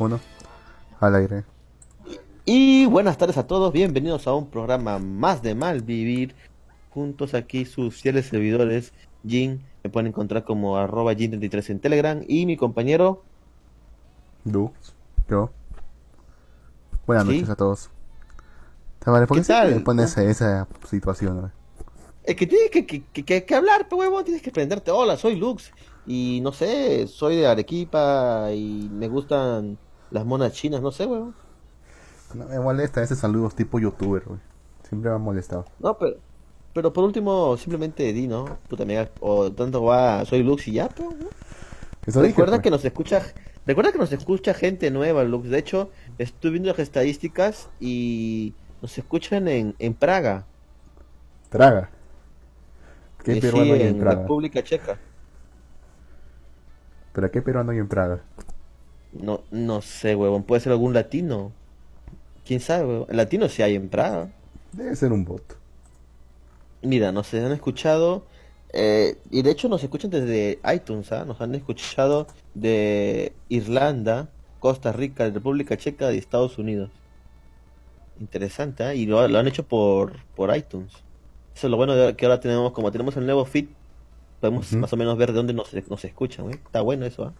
Uno. Al aire. Y buenas tardes a todos, bienvenidos a un programa más de mal vivir. Juntos aquí sus fieles servidores, Jin, me pueden encontrar como arroba Jin33 en Telegram y mi compañero Dux. Yo. Buenas Sí. noches a todos. Vale, ¿por ¿Qué qué esa situación? güey? Es que tienes que, que, que- que- que hablar, pues huevón, tienes que prenderte. Hola, soy Lux. Y no sé, soy de Arequipa y me gustan las monas chinas, no sé, huevón. No me molesta ese saludos tipo youtuber, güey. Siempre me ha molestado. No, pero, pero por último, simplemente di, ¿no? Puta amiga, o tanto va, soy Lux y ya, pues, ¿no? Dije, Recuerda que nos escucha, recuerda que nos escucha gente nueva, Lux. De hecho, estuve viendo las estadísticas y nos escuchan en, en Praga. Praga. ¿Qué Eh, peruano sí, hay en en Praga? República Checa. ¿Pero qué peruano hay en Praga? No, no sé, huevón. Puede ser algún latino. ¿Quién sabe, huevón? Latino sí hay en Praga. Debe ser un bot. Mira, nos han escuchado. eh, y de hecho nos escuchan desde iTunes, ¿ah? Nos han escuchado de Irlanda, Costa Rica, República Checa y Estados Unidos. Interesante, ¿ah? Y lo, lo han hecho por, por iTunes. Eso es lo bueno de que ahora tenemos, como tenemos el nuevo feed, podemos más o menos ver de dónde nos, nos escuchan, ¿eh? Está bueno eso, ¿ah?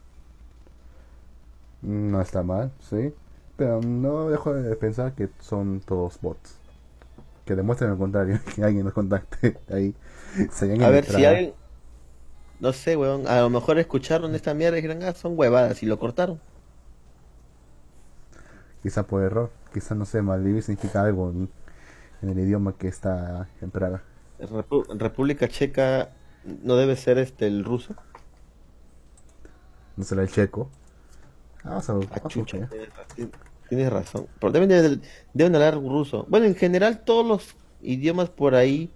No está mal, sí. Pero no dejo de pensar que son todos bots. Que demuestren lo contrario, que alguien nos contacte ahí. Se A ver si alguien... No sé, weón. A lo mejor escucharon esta mierda y dijeron, ah, son huevadas y lo cortaron. Quizá por error. Quizá, no sé, Maldivir significa algo en, en el idioma que está en Praga. Repu- República Checa no debe ser este el ruso. No será el checo. Ah, a Ah, chucha, tienes razón. Tienes razón. Pero deben, de- deben hablar ruso. Bueno, en general todos los idiomas por ahí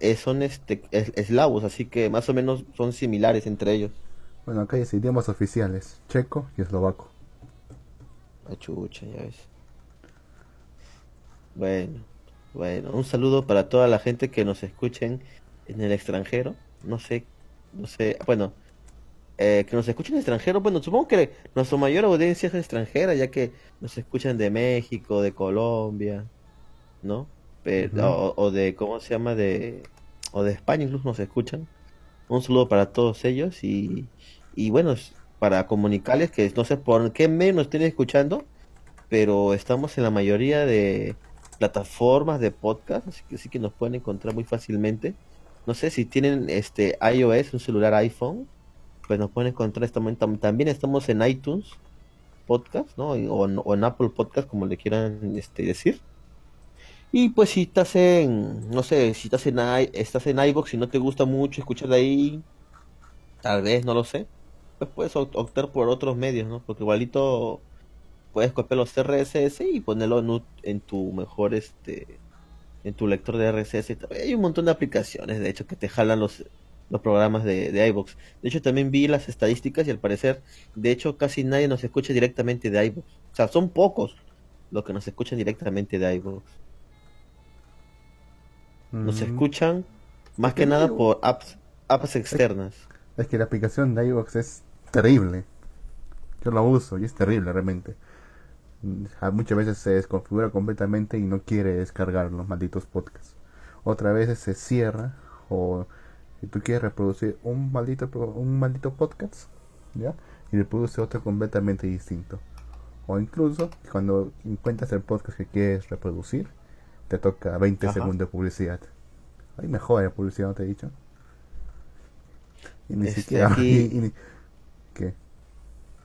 eh, son este es- eslavos, así que más o menos son similares entre ellos. Bueno, acá hay idiomas oficiales. Checo y eslovaco. Ah, chucha, ya ves. Bueno, bueno, un saludo para toda la gente que nos escuchen en el extranjero. No sé, no sé, bueno, eh, que nos escuchen en el extranjero. Bueno, supongo que nuestra mayor audiencia es extranjera, ya que nos escuchan de México, de Colombia, ¿no? Pero, o, o de, ¿cómo se llama? De, o de España incluso nos escuchan. Un saludo para todos ellos y, y bueno, para comunicarles que no sé por qué medio nos estén escuchando, pero estamos en la mayoría de plataformas de podcast, así que sí que nos pueden encontrar muy fácilmente. No sé si tienen este iOS, un celular iPhone, pues nos pueden encontrar. Estamos, tam- también estamos en iTunes Podcast, ¿no? O, en- Apple Podcast, como le quieran este, decir. Y pues si estás en, no sé, si estás en, i- estás en iVoox y no te gusta mucho escuchar de ahí, tal vez, no lo sé, pues puedes opt- optar por otros medios, ¿no? Porque igualito puedes copiar los RSS y ponerlo en, en tu mejor, este, en tu lector de RSS. Hay un montón de aplicaciones, de hecho, que te jalan los, los programas de, de iVoox. De hecho, también vi las estadísticas y al parecer, de hecho, casi nadie nos escucha directamente de iVoox. O sea, son pocos los que nos escuchan directamente de iVoox. Nos Mm, escuchan más que que nada digo- por apps, apps externas. Es que la aplicación de iVoox es terrible. Yo la uso y es terrible realmente. Muchas veces se desconfigura completamente y no quiere descargar los malditos podcasts. Otras veces se cierra o si tú quieres reproducir un maldito un maldito podcast, ¿ya? Y reproduce otro completamente distinto. O incluso cuando encuentras el podcast que quieres reproducir, te toca 20 Ajá. segundos de publicidad. Ay, mejor la publicidad, ¿no te he dicho? Y ni Este, siquiera... aquí- y- y ni- ¿Qué?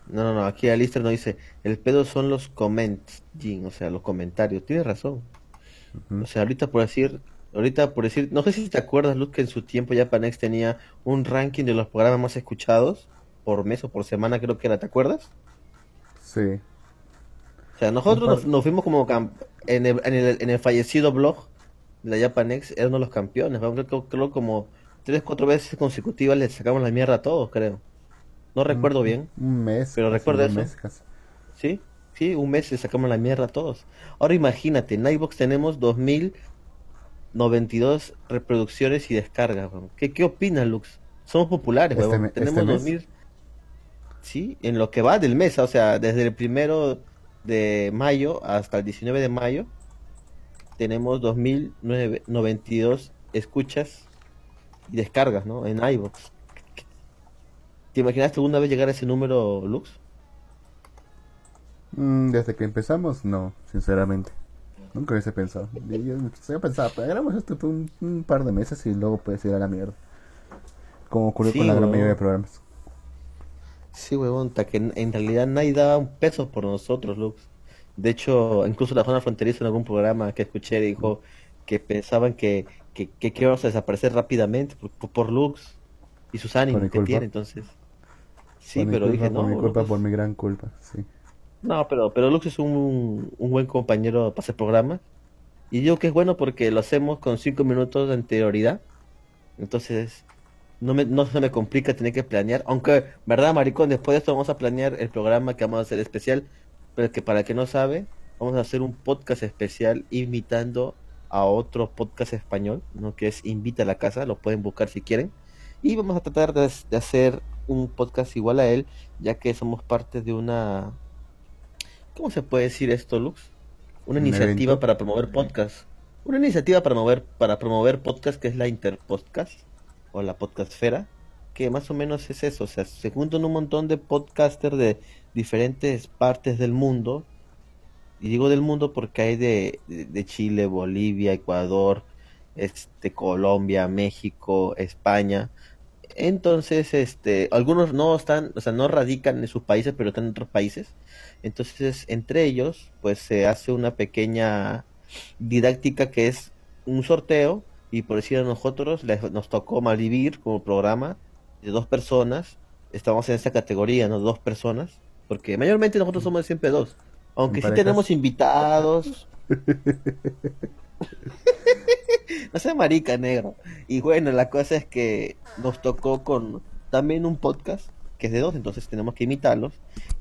No, no, no, aquí Alistair nos dice, el pedo son los comments, Jin, o sea, los comentarios. Tienes razón. O sea, ahorita por decir, ahorita por decir, no sé si te acuerdas, Luz, que en su tiempo Japanex tenía un ranking de los programas más escuchados por mes o por semana, creo que era, ¿te acuerdas? Sí. O sea, nosotros nos, fuimos como en el, en el, en el fallecido blog de la Japanex, de los campeones, ¿no? creo, creo como tres, cuatro veces consecutivas le sacamos la mierda a todos, creo. No recuerdo Un- bien. Un mes. Pero casi eso. casi. Sí, sí, un mes le sacamos la mierda a todos. Ahora imagínate, en iVoox tenemos 2092 reproducciones y descargas. weón. ¿Qué, qué opinas, Lux? Somos populares, Este weón. me- Tenemos este mes. 2000. Sí, en lo que va del mes, o sea, desde el primero de mayo hasta el 19 de mayo, tenemos 2.092 escuchas y descargas, ¿no? En iVoox. ¿Te imaginas alguna vez llegar a ese número, Lux? Mm, desde que empezamos, no, sinceramente. Nunca hubiese pensado. Yo, yo, pensaba, pues, hagamos esto por un, un par de meses y luego puedes ir a la mierda. Como ocurrió Sí, con la gran mayoría de programas. Sí, huevón, que en, en realidad nadie daba un peso por nosotros, Lux. De hecho, incluso la zona fronteriza en algún programa que escuché dijo que pensaban que, que, que, íbamos a desaparecer rápidamente por, por, por Lux y sus Por ánimos que tiene, entonces. Sí, por pero culpa, dije, por no, mi culpa, Lux- por mi gran culpa, sí. No, pero, pero Lux es un, un buen compañero para hacer programas. Y digo que es bueno porque lo hacemos con cinco minutos de anterioridad. Entonces, no, me, no se me complica tener que planear. Aunque, ¿verdad, maricón? Después de esto vamos a planear el programa que vamos a hacer especial. Pero que para el que no sabe, vamos a hacer un podcast especial invitando a otro podcast español, ¿no? Que es Invita a la Casa. Lo pueden buscar si quieren. Y vamos a tratar de, de hacer un podcast igual a él, ya que somos parte de una... ¿Cómo se puede decir esto, Lux? Una ¿Un iniciativa evento? para promover podcast. Una iniciativa para mover, para promover podcast que es la Interpodcast o la Podcastfera, que más o menos es eso, o sea, se juntan un montón de podcasters de diferentes partes del mundo, y digo del mundo porque hay de, de, de Chile, Bolivia, Ecuador, este, Colombia, México, España. Entonces, este, algunos no están, o sea, no radican en sus países, pero están en otros países. Entonces, entre ellos, pues se hace una pequeña didáctica que es un sorteo y por decir a nosotros les- nos tocó Malvivir como programa de dos personas. Estamos en esa categoría, ¿no? Dos personas. Porque mayormente nosotros somos siempre dos. Aunque ¿En sí parejas? tenemos invitados. no sea marica, negro. Y bueno, la cosa es que nos tocó con también un podcast que es de dos, entonces tenemos que imitarlos.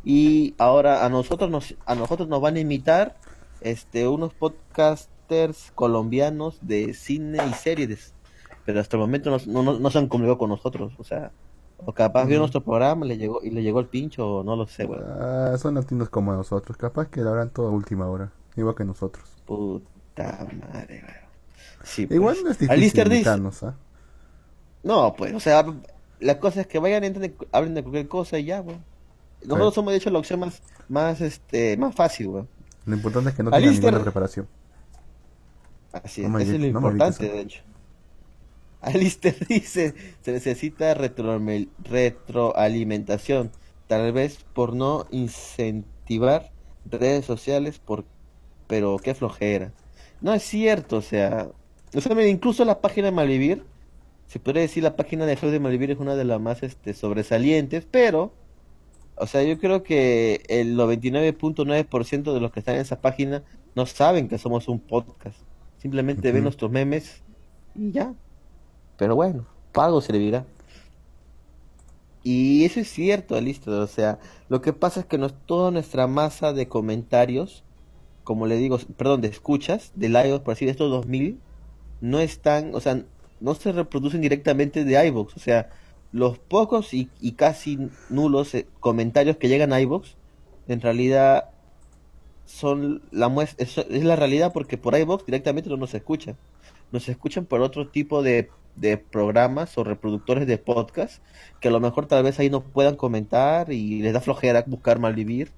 Y ahora a nosotros nos, a nosotros nos van a imitar este unos podcasters colombianos de cine y series. Pero hasta el momento no, no, no- se han comunicado con nosotros, o sea, o capaz vio Mm. nuestro programa le llegó y le llegó el pincho, o no lo sé, weón. Ah, son latinos como nosotros. Capaz que lo harán todo a última hora. Igual que nosotros. Puta madre, weón. Sí, pues. Igual no es difícil Alistair dice- imitarnos, ¿ah? No, pues, o sea, la cosa es que vayan, entren, hablen de cualquier cosa y ya, weón. Nosotros Sí. somos, de hecho, la opción más, más, este, más fácil, weón. Lo importante es que no tengan Alistair- ninguna preparación. Así No es, me eso es lo no importante, de hecho. Alistair dice, se necesita retroamel- retroalimentación, tal vez por no incentivar redes sociales, por pero qué flojera. No es cierto, o sea, o sea, mira, incluso la página de Malvivir, se podría decir la página de Facebook de Malvivir es una de las más este, sobresalientes, pero, o sea, yo creo que el 99.9% de los que están en esa página no saben que somos un podcast. Simplemente ven nuestros memes y ya. Pero bueno, para algo servirá. Y eso es cierto, listo. O sea, lo que pasa es que no, toda nuestra masa de comentarios, como le digo, perdón, de escuchas, de live, por así de estos 2000, no están, o sea, no se reproducen directamente de iVoox. O sea, los pocos y, y casi nulos eh, comentarios que llegan a iVoox, en realidad son la muestra, es, es la realidad porque por iVoox directamente no nos escuchan. Nos escuchan por otro tipo de, de programas o reproductores de podcast que a lo mejor tal vez ahí no puedan comentar y les da flojera buscar malvivir.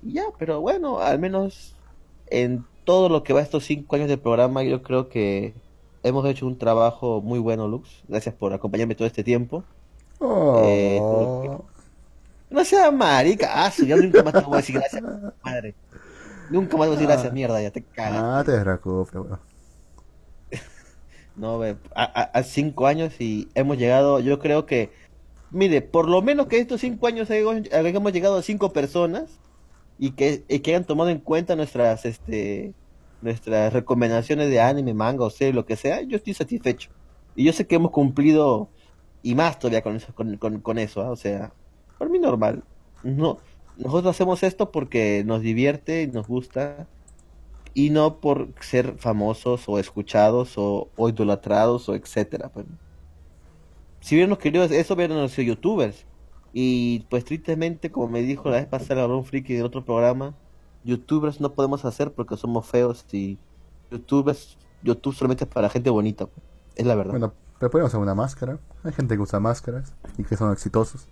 Y ya, pero bueno, al menos en todo lo que va estos cinco años de programa, yo creo que hemos hecho un trabajo muy bueno, Lux. Gracias por acompañarme todo este tiempo. Eh, Oh. No sea marica, ah, ya nunca más te voy a decir gracias, madre. Nunca más te voy a decir gracias, mierda, ya te cagas. Ah, te preocupes, weón. No, ve, a, a- a cinco años y hemos llegado, yo creo que, mire, por lo menos que estos cinco años hayamos llegado a cinco personas y que, y que hayan tomado en cuenta nuestras, este, nuestras recomendaciones de anime, manga o serie, lo que sea, yo estoy satisfecho. Y yo sé que hemos cumplido y más todavía con eso, con, con, con eso, ¿ah? o sea, por mí normal. No, nosotros hacemos esto porque nos divierte y nos gusta y no por ser famosos o escuchados o, o idolatrados o etcétera. pues. Si hubiéramos querido eso, hubiéramos sido youtubers. Y pues tristemente, como me dijo la vez pasada un Friki en otro programa, youtubers no podemos hacer porque somos feos y youtubers, YouTube solamente es para gente bonita. Es la verdad. Bueno, pero podemos usar una máscara. Hay gente que usa máscaras y que son exitosos.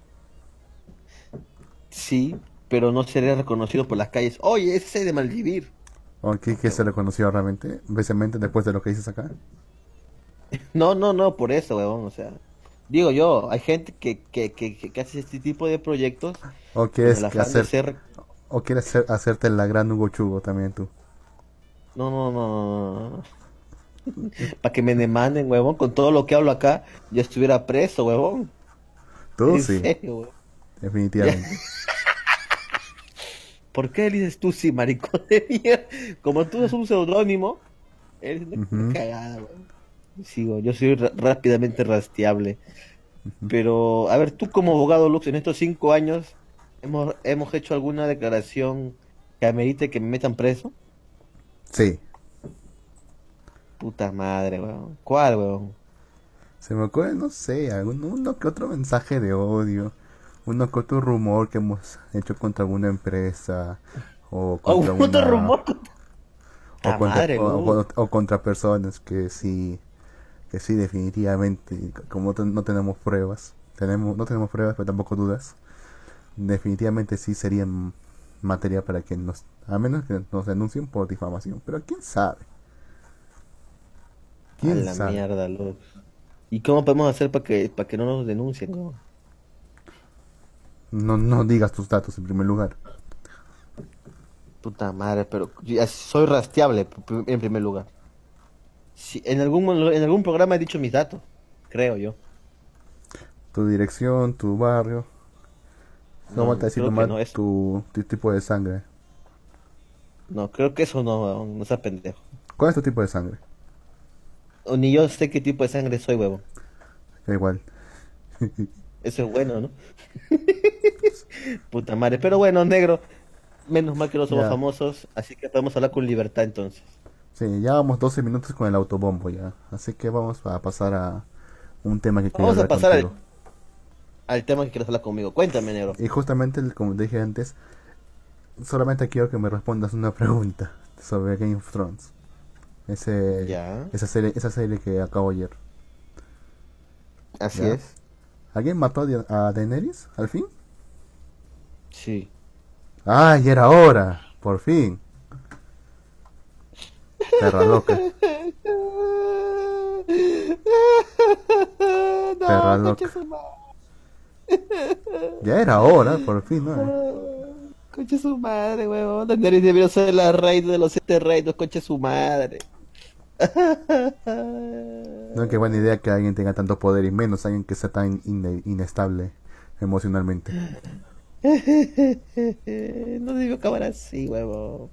Sí, pero no sería reconocido por las calles. Oye, ese es de Maldivir. ¿O qué, qué se reconoció realmente? Vecemente después de lo que dices acá. No, no, no, por eso, weón. O sea, digo yo, hay gente que, que, que, que hace este tipo de proyectos. ¿O quieres hacer, ser- o quieres hacer- hacerte la gran Hugo Chugo también tú? No, no, no. Para que me demanden, huevón, con todo lo que hablo acá, yo estuviera preso, huevón. Tú sí, serio, huevón. definitivamente. ¿Por qué dices tú sí, maricón de mierda? Como tú eres un seudónimo, eres una cagada, huevón. Sigo, yo soy rápidamente rastreable. Pero, a ver, tú como abogado, Lux, en estos cinco años, ¿hemos, hemos hecho alguna declaración que amerite que me metan preso? Sí, Puta madre, weón. ¿Cuál, weón? se me ocurre, no sé, algún, uno que otro mensaje de odio, uno que otro rumor que hemos hecho contra alguna empresa, o Oh, contra otro una- rumor. o Ah, contra, madre, o- Luz. o- o contra personas que sí, que sí, definitivamente, como no tenemos pruebas, tenemos, no tenemos pruebas, pero tampoco dudas, definitivamente sí serían materia para que nos, a menos que nos denuncien por difamación, pero quién sabe. A ¿Quién la sabe? mierda, Lux. ¿Y cómo podemos hacer para que, para que no nos denuncien, weón? No, no digas tus datos en primer lugar. Puta madre, pero soy rastreable en primer lugar. En, algún, en algún programa he dicho mis datos, creo yo. Tu dirección, tu barrio. No, No, te decir nomás no tu, tu tipo de sangre. No, creo que eso no, no sea pendejo. ¿Cuál es tu tipo de sangre? O ni yo sé qué tipo de sangre soy, huevo. Da igual. Eso es bueno, ¿no? Puta madre. Pero bueno, negro. Menos mal que no somos famosos, así que podemos hablar con libertad entonces. Sí, ya vamos 12 minutos con el autobombo ya. Así que vamos a pasar a un tema que quiero Vamos a hablar pasar al, tema que quieres hablar conmigo. Cuéntame, negro. Y justamente, como te dije antes, solamente quiero que me respondas una pregunta sobre Game of Thrones. Ese, Ya. esa, serie, esa serie que acabo ayer. Así Ya. es. ¿Alguien mató a a Daenerys al fin? Sí. ¡Ay, era hora! Por fin. Perra loca. Perra no, loca. su madre. Ya era hora, por fin, ¿no? Concha su madre, huevón. Daenerys debió ser la reina de los siete reinos, concha su madre. No, qué buena idea que alguien tenga tanto poder y menos alguien que sea tan ine- inestable emocionalmente. no debió acabar así, huevón.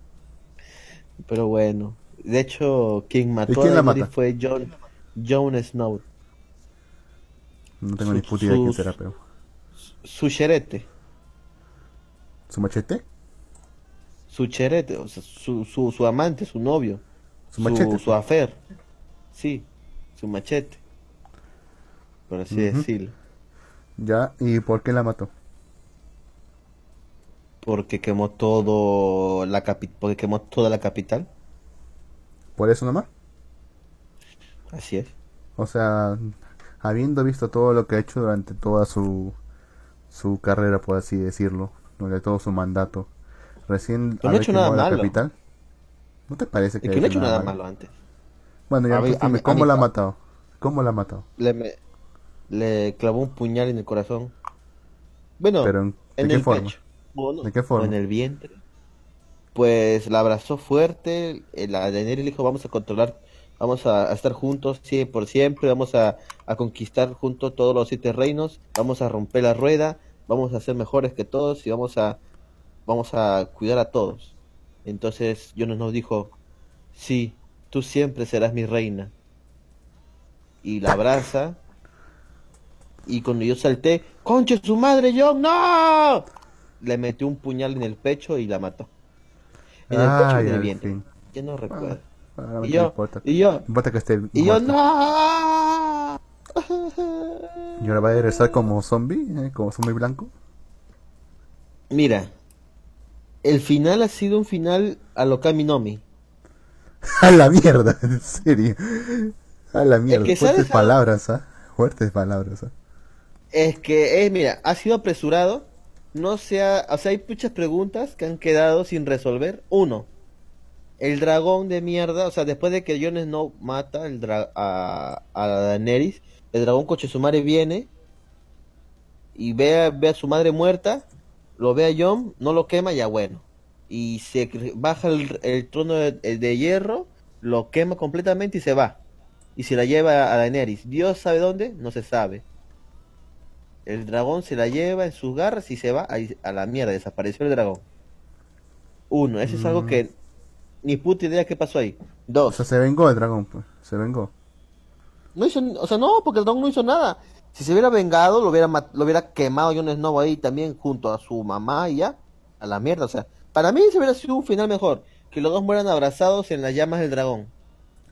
Pero bueno. De hecho, quien mató ¿Y quién a Daenerys mata? fue Jon, Jon Snow. No tengo Su- ni puta idea de quién será, pero. Su cherete. ¿Su machete? Su cherete. O sea, su, su, su amante, su novio. ¿Su machete? Su afer. Sí. Su machete. Por así decirlo. Ya, ¿y por qué la mató? Porque quemó todo la capi porque quemó toda la capital. ¿Por eso nomás? Así es. O sea, habiendo visto todo lo que ha hecho durante toda su, su carrera, por así decirlo, durante todo su mandato, recién no ha hecho nada malo. capital, ¿no te parece Es que que no ha hecho nada malo? malo antes. Bueno, ya pues dime, ¿cómo la ha matado? ¿Cómo la ha matado? Le, me- le clavó un puñal en el corazón. Bueno, Pero, ¿en- de en qué el forma? pecho. Bueno, ¿De qué forma? en el vientre. Pues la abrazó fuerte. La Daenerys le dijo: Vamos a controlar, vamos a, estar juntos sí, por siempre. Vamos a, a conquistar juntos todos los siete reinos. Vamos a romper la rueda. Vamos a ser mejores que todos y vamos a, vamos a cuidar a todos. Entonces Jonas nos dijo: Sí, tú siempre serás mi reina. Y la abraza. Y cuando yo salté, ¡Conche su madre, John! ¡No! Le metió un puñal en el pecho y la mató. En el el al vientre. fin. Yo no recuerdo. Ah, y yo, y yo, que esté y yo. ¡No! ¿Y ahora va a regresar como zombie? ¿eh? ¿Como zombie blanco? Mira, el final ha sido un final a lo Kaminomi. A la mierda, en serio. A la mierda. que Fuertes sabes, palabras, ¿ah? Fuertes palabras, ¿ah? Es que, eh, mira, ha sido apresurado. No sea, o sea, hay muchas preguntas que han quedado sin resolver. Uno, el dragón de mierda, o sea, después de que Jon Snow mata el dra- a, a Daenerys, el dragón coche su madre viene y ve a, ve a su madre muerta, lo ve a Jon, no lo quema, ya bueno. Y se baja el, el trono de, de hierro, lo quema completamente y se va. Y se la lleva a Daenerys. Dios sabe dónde, no se sabe. El dragón se la lleva en sus garras y se va a la mierda, desapareció el dragón. Uno, eso es algo Mm. que ni puta idea qué pasó ahí. O Dos, sea, se vengó el dragón, pues. Se vengó. no hizo, o sea, no, porque el dragón no hizo nada. Si se hubiera vengado, lo hubiera, mat- lo hubiera quemado Jon Snow ahí también junto a su mamá y ya, a la mierda. O sea, para mí se hubiera sido un final mejor, que los dos mueran abrazados en las llamas del dragón.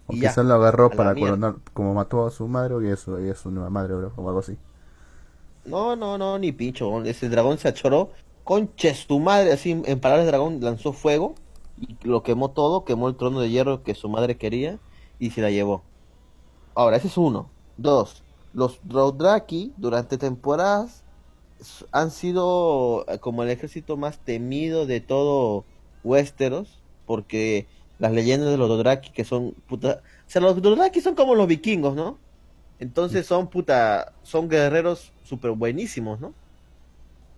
O Y ya, quizás lo agarró para mierda. coronar, como mató a su madre y eso, y a su nueva madre, bro, o algo así. No, no, no, ni pincho. Ese dragón se achoró. Conches tu madre, así en palabras de dragón, lanzó fuego y lo quemó todo, quemó el trono de hierro que su madre quería y se la llevó. Ahora, ese es uno. Dos, los Dothraki durante temporadas han sido eh, como el ejército más temido de todo Westeros, porque las leyendas de los Dothraki que son puta, o sea, los Dothraki son como los vikingos, ¿no? Entonces son puta, son guerreros súper buenísimos, ¿no?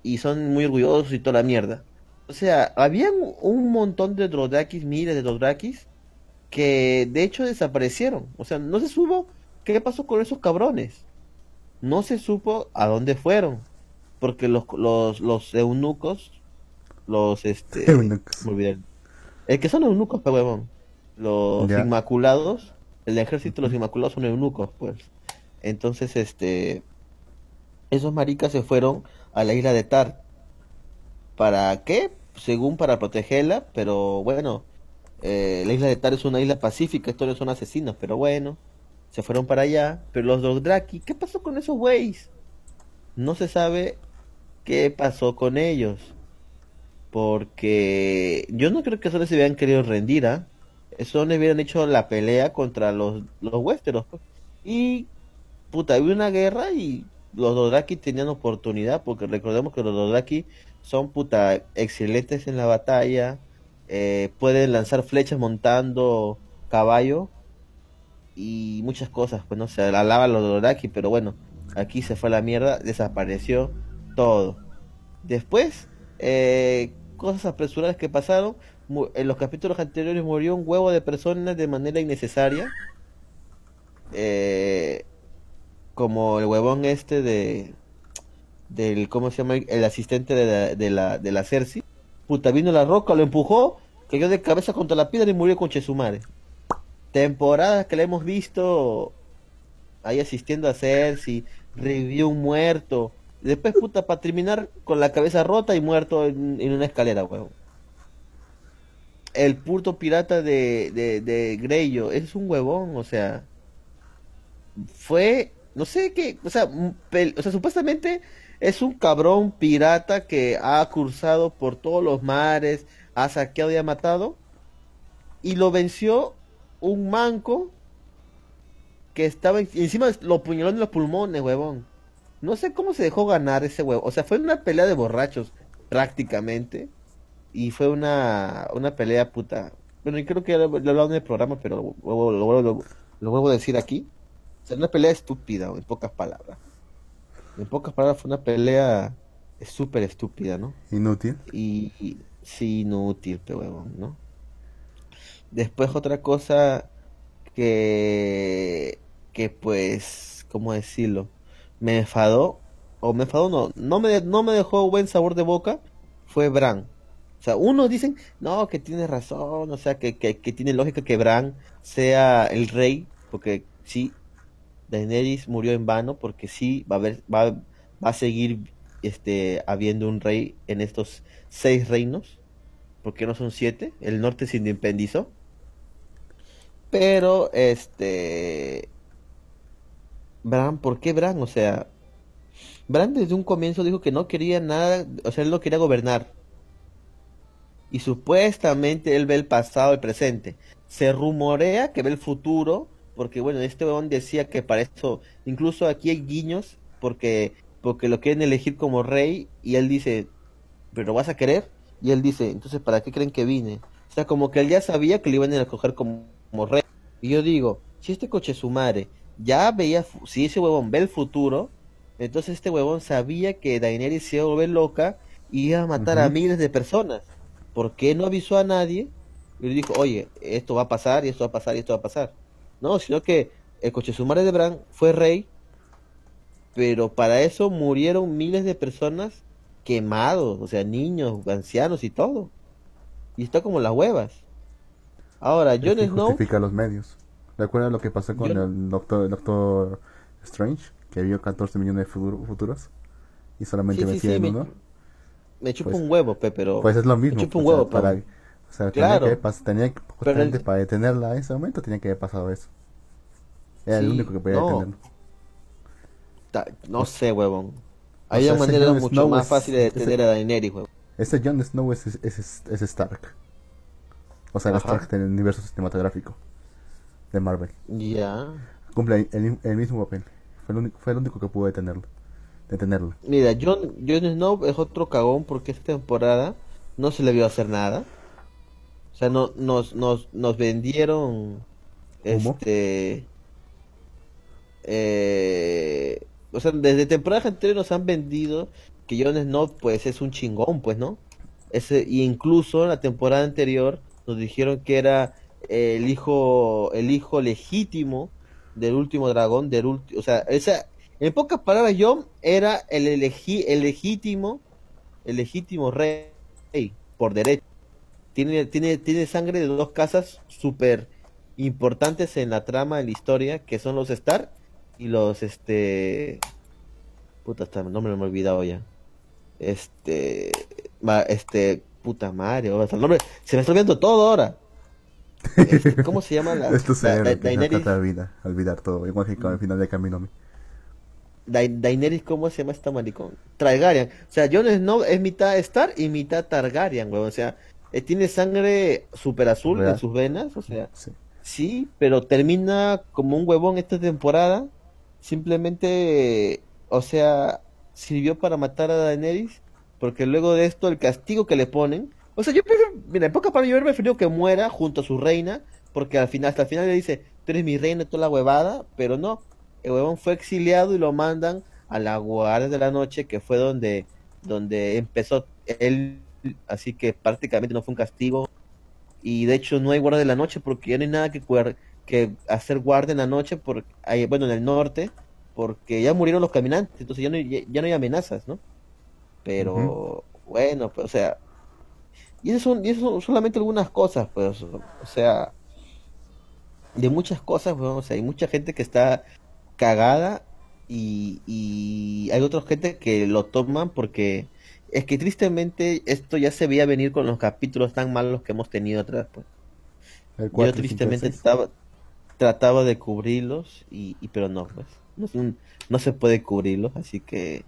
Y son muy orgullosos y toda la mierda. O sea, habían un montón de Dothraki, miles de Dothraki, que de hecho desaparecieron. O sea, no se supo qué pasó con esos cabrones. No se supo a dónde fueron. Porque los, los, los eunucos, los este... Eunucos. El que son eunucos, pe huevón. Los Ya. inmaculados, el ejército de los inmaculados son eunucos, pues. Entonces, este... Esos maricas se fueron a la isla de Tar. ¿Para qué? Según para protegerla, pero bueno, eh, la isla de Tar es una isla pacífica, estos no son asesinos, pero bueno, se fueron para allá. Pero los Dothraki, ¿qué pasó con esos güeyes? No se sabe qué pasó con ellos. Porque yo no creo que solo se hubieran querido rendir, ¿ah? Eso no hubieran hecho la pelea contra los, los Westeros. pues. Y, puta, había una guerra y los Dothraki tenían oportunidad, porque recordemos que los Dothraki son, puta, excelentes en la batalla, eh, pueden lanzar flechas montando caballo y muchas cosas, pues no se alaban los Dothraki, pero bueno, aquí se fue a la mierda, desapareció todo. Después, eh, cosas apresuradas que pasaron. En los capítulos anteriores murió un huevo de personas de manera innecesaria. Eh, como el huevón este de del cómo se llama el asistente de la, de la, de la Cersei. Puta, vino la roca, lo empujó, cayó de cabeza contra la piedra y murió con Chesumare. Temporadas que la hemos visto ahí asistiendo a Cersei, revivió un muerto. Después, puta, para terminar con la cabeza rota y muerto en, una escalera, huevón. El puto pirata de, de, de Greyo, es un huevón, o sea. Fue, no sé qué, o sea, o sea, supuestamente es un cabrón pirata que ha cruzado por todos los mares, ha saqueado y ha matado. Y lo venció un manco que estaba en- encima lo apuñaló en los pulmones, huevón. No sé cómo se dejó ganar ese huevo. O sea, fue una pelea de borrachos, prácticamente. Y fue una, una pelea puta. Bueno, y creo que lo, lo he hablado en el programa, pero lo, lo, lo- lo vuelvo a decir aquí. Sea, una pelea estúpida, en pocas palabras. En pocas palabras, fue una pelea súper estúpida, ¿no? Inútil. y, y- sí inútil, pero huevón, ¿no? Después otra cosa que que pues, ¿cómo decirlo? Me enfadó o me enfadó no, no me no me dejó buen sabor de boca fue Bran. O sea, unos dicen, "No, que tiene razón, o sea, que, que, que tiene lógica que Bran sea el rey, porque sí Daenerys murió en vano porque sí va a haber va, va a seguir este habiendo un rey en estos seis reinos porque no son siete el norte se independizó pero este Bran ¿por qué Bran? o sea Bran desde un comienzo dijo que no quería nada, o sea, él no quería gobernar. Y supuestamente él ve el pasado, el presente. Se rumorea que ve el futuro, porque bueno, este weón decía que para eso, incluso aquí hay guiños, porque, porque lo quieren elegir como rey, y él dice, ¿pero vas a querer? Y él dice, entonces, ¿para qué creen que vine? O sea, como que él ya sabía que le iban a coger como, como rey. Y yo digo, si este coche su madre ya veía, si ese huevón ve el futuro, entonces este huevón sabía que Daenerys se iba a volver loca y iba a matar a miles de personas. ¿Por qué no avisó a nadie? Y le dijo, oye, esto va a pasar, y esto va a pasar, y esto va a pasar. No, sino que el coche su madre de Bran fue rey, pero para eso murieron miles de personas quemados, o sea, niños, ancianos y todo. Y está como las huevas. Ahora, Jon Snow, justifica los medios. ¿Recuerdas lo que pasó con el doctor, el doctor Strange? Que vio 14 millones de futuro- futuros y solamente Sí, sí, metía sí, en me, uno. me chupa Pues- un huevo, pe, pero Pues es lo mismo. me chupa un o sea, huevo, para, pero- o sea, Claro. tenía que, pas- tenía que- justamente el- para detenerla en ese momento tenía que haber pasado eso. Era el único que podía no. detenerlo. ta- no sé, huevón. Hay una manera mucho Snow más es- fácil de ese- detener a Daenerys, huevón. Ese Jon Snow es, es, Stark. O sea, el. Stark del universo cinematográfico de Marvel. Ya. Cumple el, el mismo papel. Fue el, único, fue el único que pudo detenerlo. Detenerlo. Mira, Jon, Jon Snow es otro cagón porque esta temporada no se le vio hacer nada. O sea, no, nos, nos, nos vendieron este eh, o sea, desde temporadas anteriores nos han vendido que Jon Snow pues es un chingón, pues, ¿no? Ese, y incluso en la temporada anterior nos dijeron que era el hijo el hijo legítimo del último dragón, del ulti- o sea, esa en pocas palabras Jon era el elegi- el legítimo el legítimo rey por derecho. Tiene tiene tiene sangre de dos casas súper importantes en la trama de la historia, que son los Stark y los este puta, hasta nombre me he olvidado ya. Este ma- este puta madre, hasta el nombre se me está olvidando todo ahora. Este, ¿Cómo se llama la, Esto se Da- Daenerys? vida, olvidar todo, igual que con el final de Caminomi. Da- Daenerys, ¿cómo se llama esta maricón? Targaryen. O sea, Jon Snow es mitad Stark y mitad Targaryen, weón. O sea, eh, tiene sangre super azul en sus venas. O sea, Sí. sí, pero termina como un huevón esta temporada. Simplemente, o sea, sirvió para matar a Daenerys. Porque luego de esto, el castigo que le ponen. O sea, yo prefiero, mira, en pocas palabras, yo preferido que muera junto a su reina. Porque al final, hasta el final le dice, tú eres mi reina, toda la huevada. Pero no, el huevón fue exiliado y lo mandan a la guardia de la noche, que fue donde, donde empezó él. Así que prácticamente no fue un castigo. Y de hecho no hay guardia de la noche porque ya no hay nada que, que hacer guardia en la noche, por, bueno, en el norte, porque ya murieron los caminantes, entonces ya no, hay- ya, ya no hay amenazas, ¿no? Pero bueno, pues, o sea, y eso son, y eso son solamente algunas cosas, pues, o sea, de muchas cosas, pues, o sea, hay mucha gente que está cagada y, y hay otra gente que lo toman porque es que tristemente esto ya se veía venir con los capítulos tan malos que hemos tenido atrás, pues. El Yo 4, tristemente 5, 6. estaba, trataba de cubrirlos y, y pero no, pues. No, se- no se puede cubrirlos, así que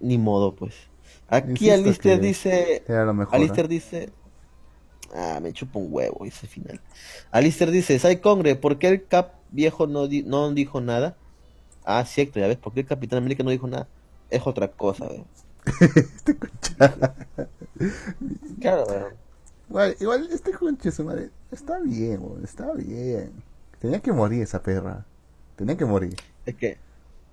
ni modo, pues. Aquí Insisto Alistair dice, mejor. Alistair ¿eh? dice, ah, me chupa un huevo ese final. Alistair dice, Sai Congre, ¿por qué el Cap viejo no, di- no dijo nada? Ah, cierto, ya ves, ¿por qué el Capitán América no dijo nada? Es otra cosa, weón. Este concha. Claro, weón. Igual, igual este conche su madre está bien, weón, está bien. Tenía que morir esa perra. Tenía que morir. Es que,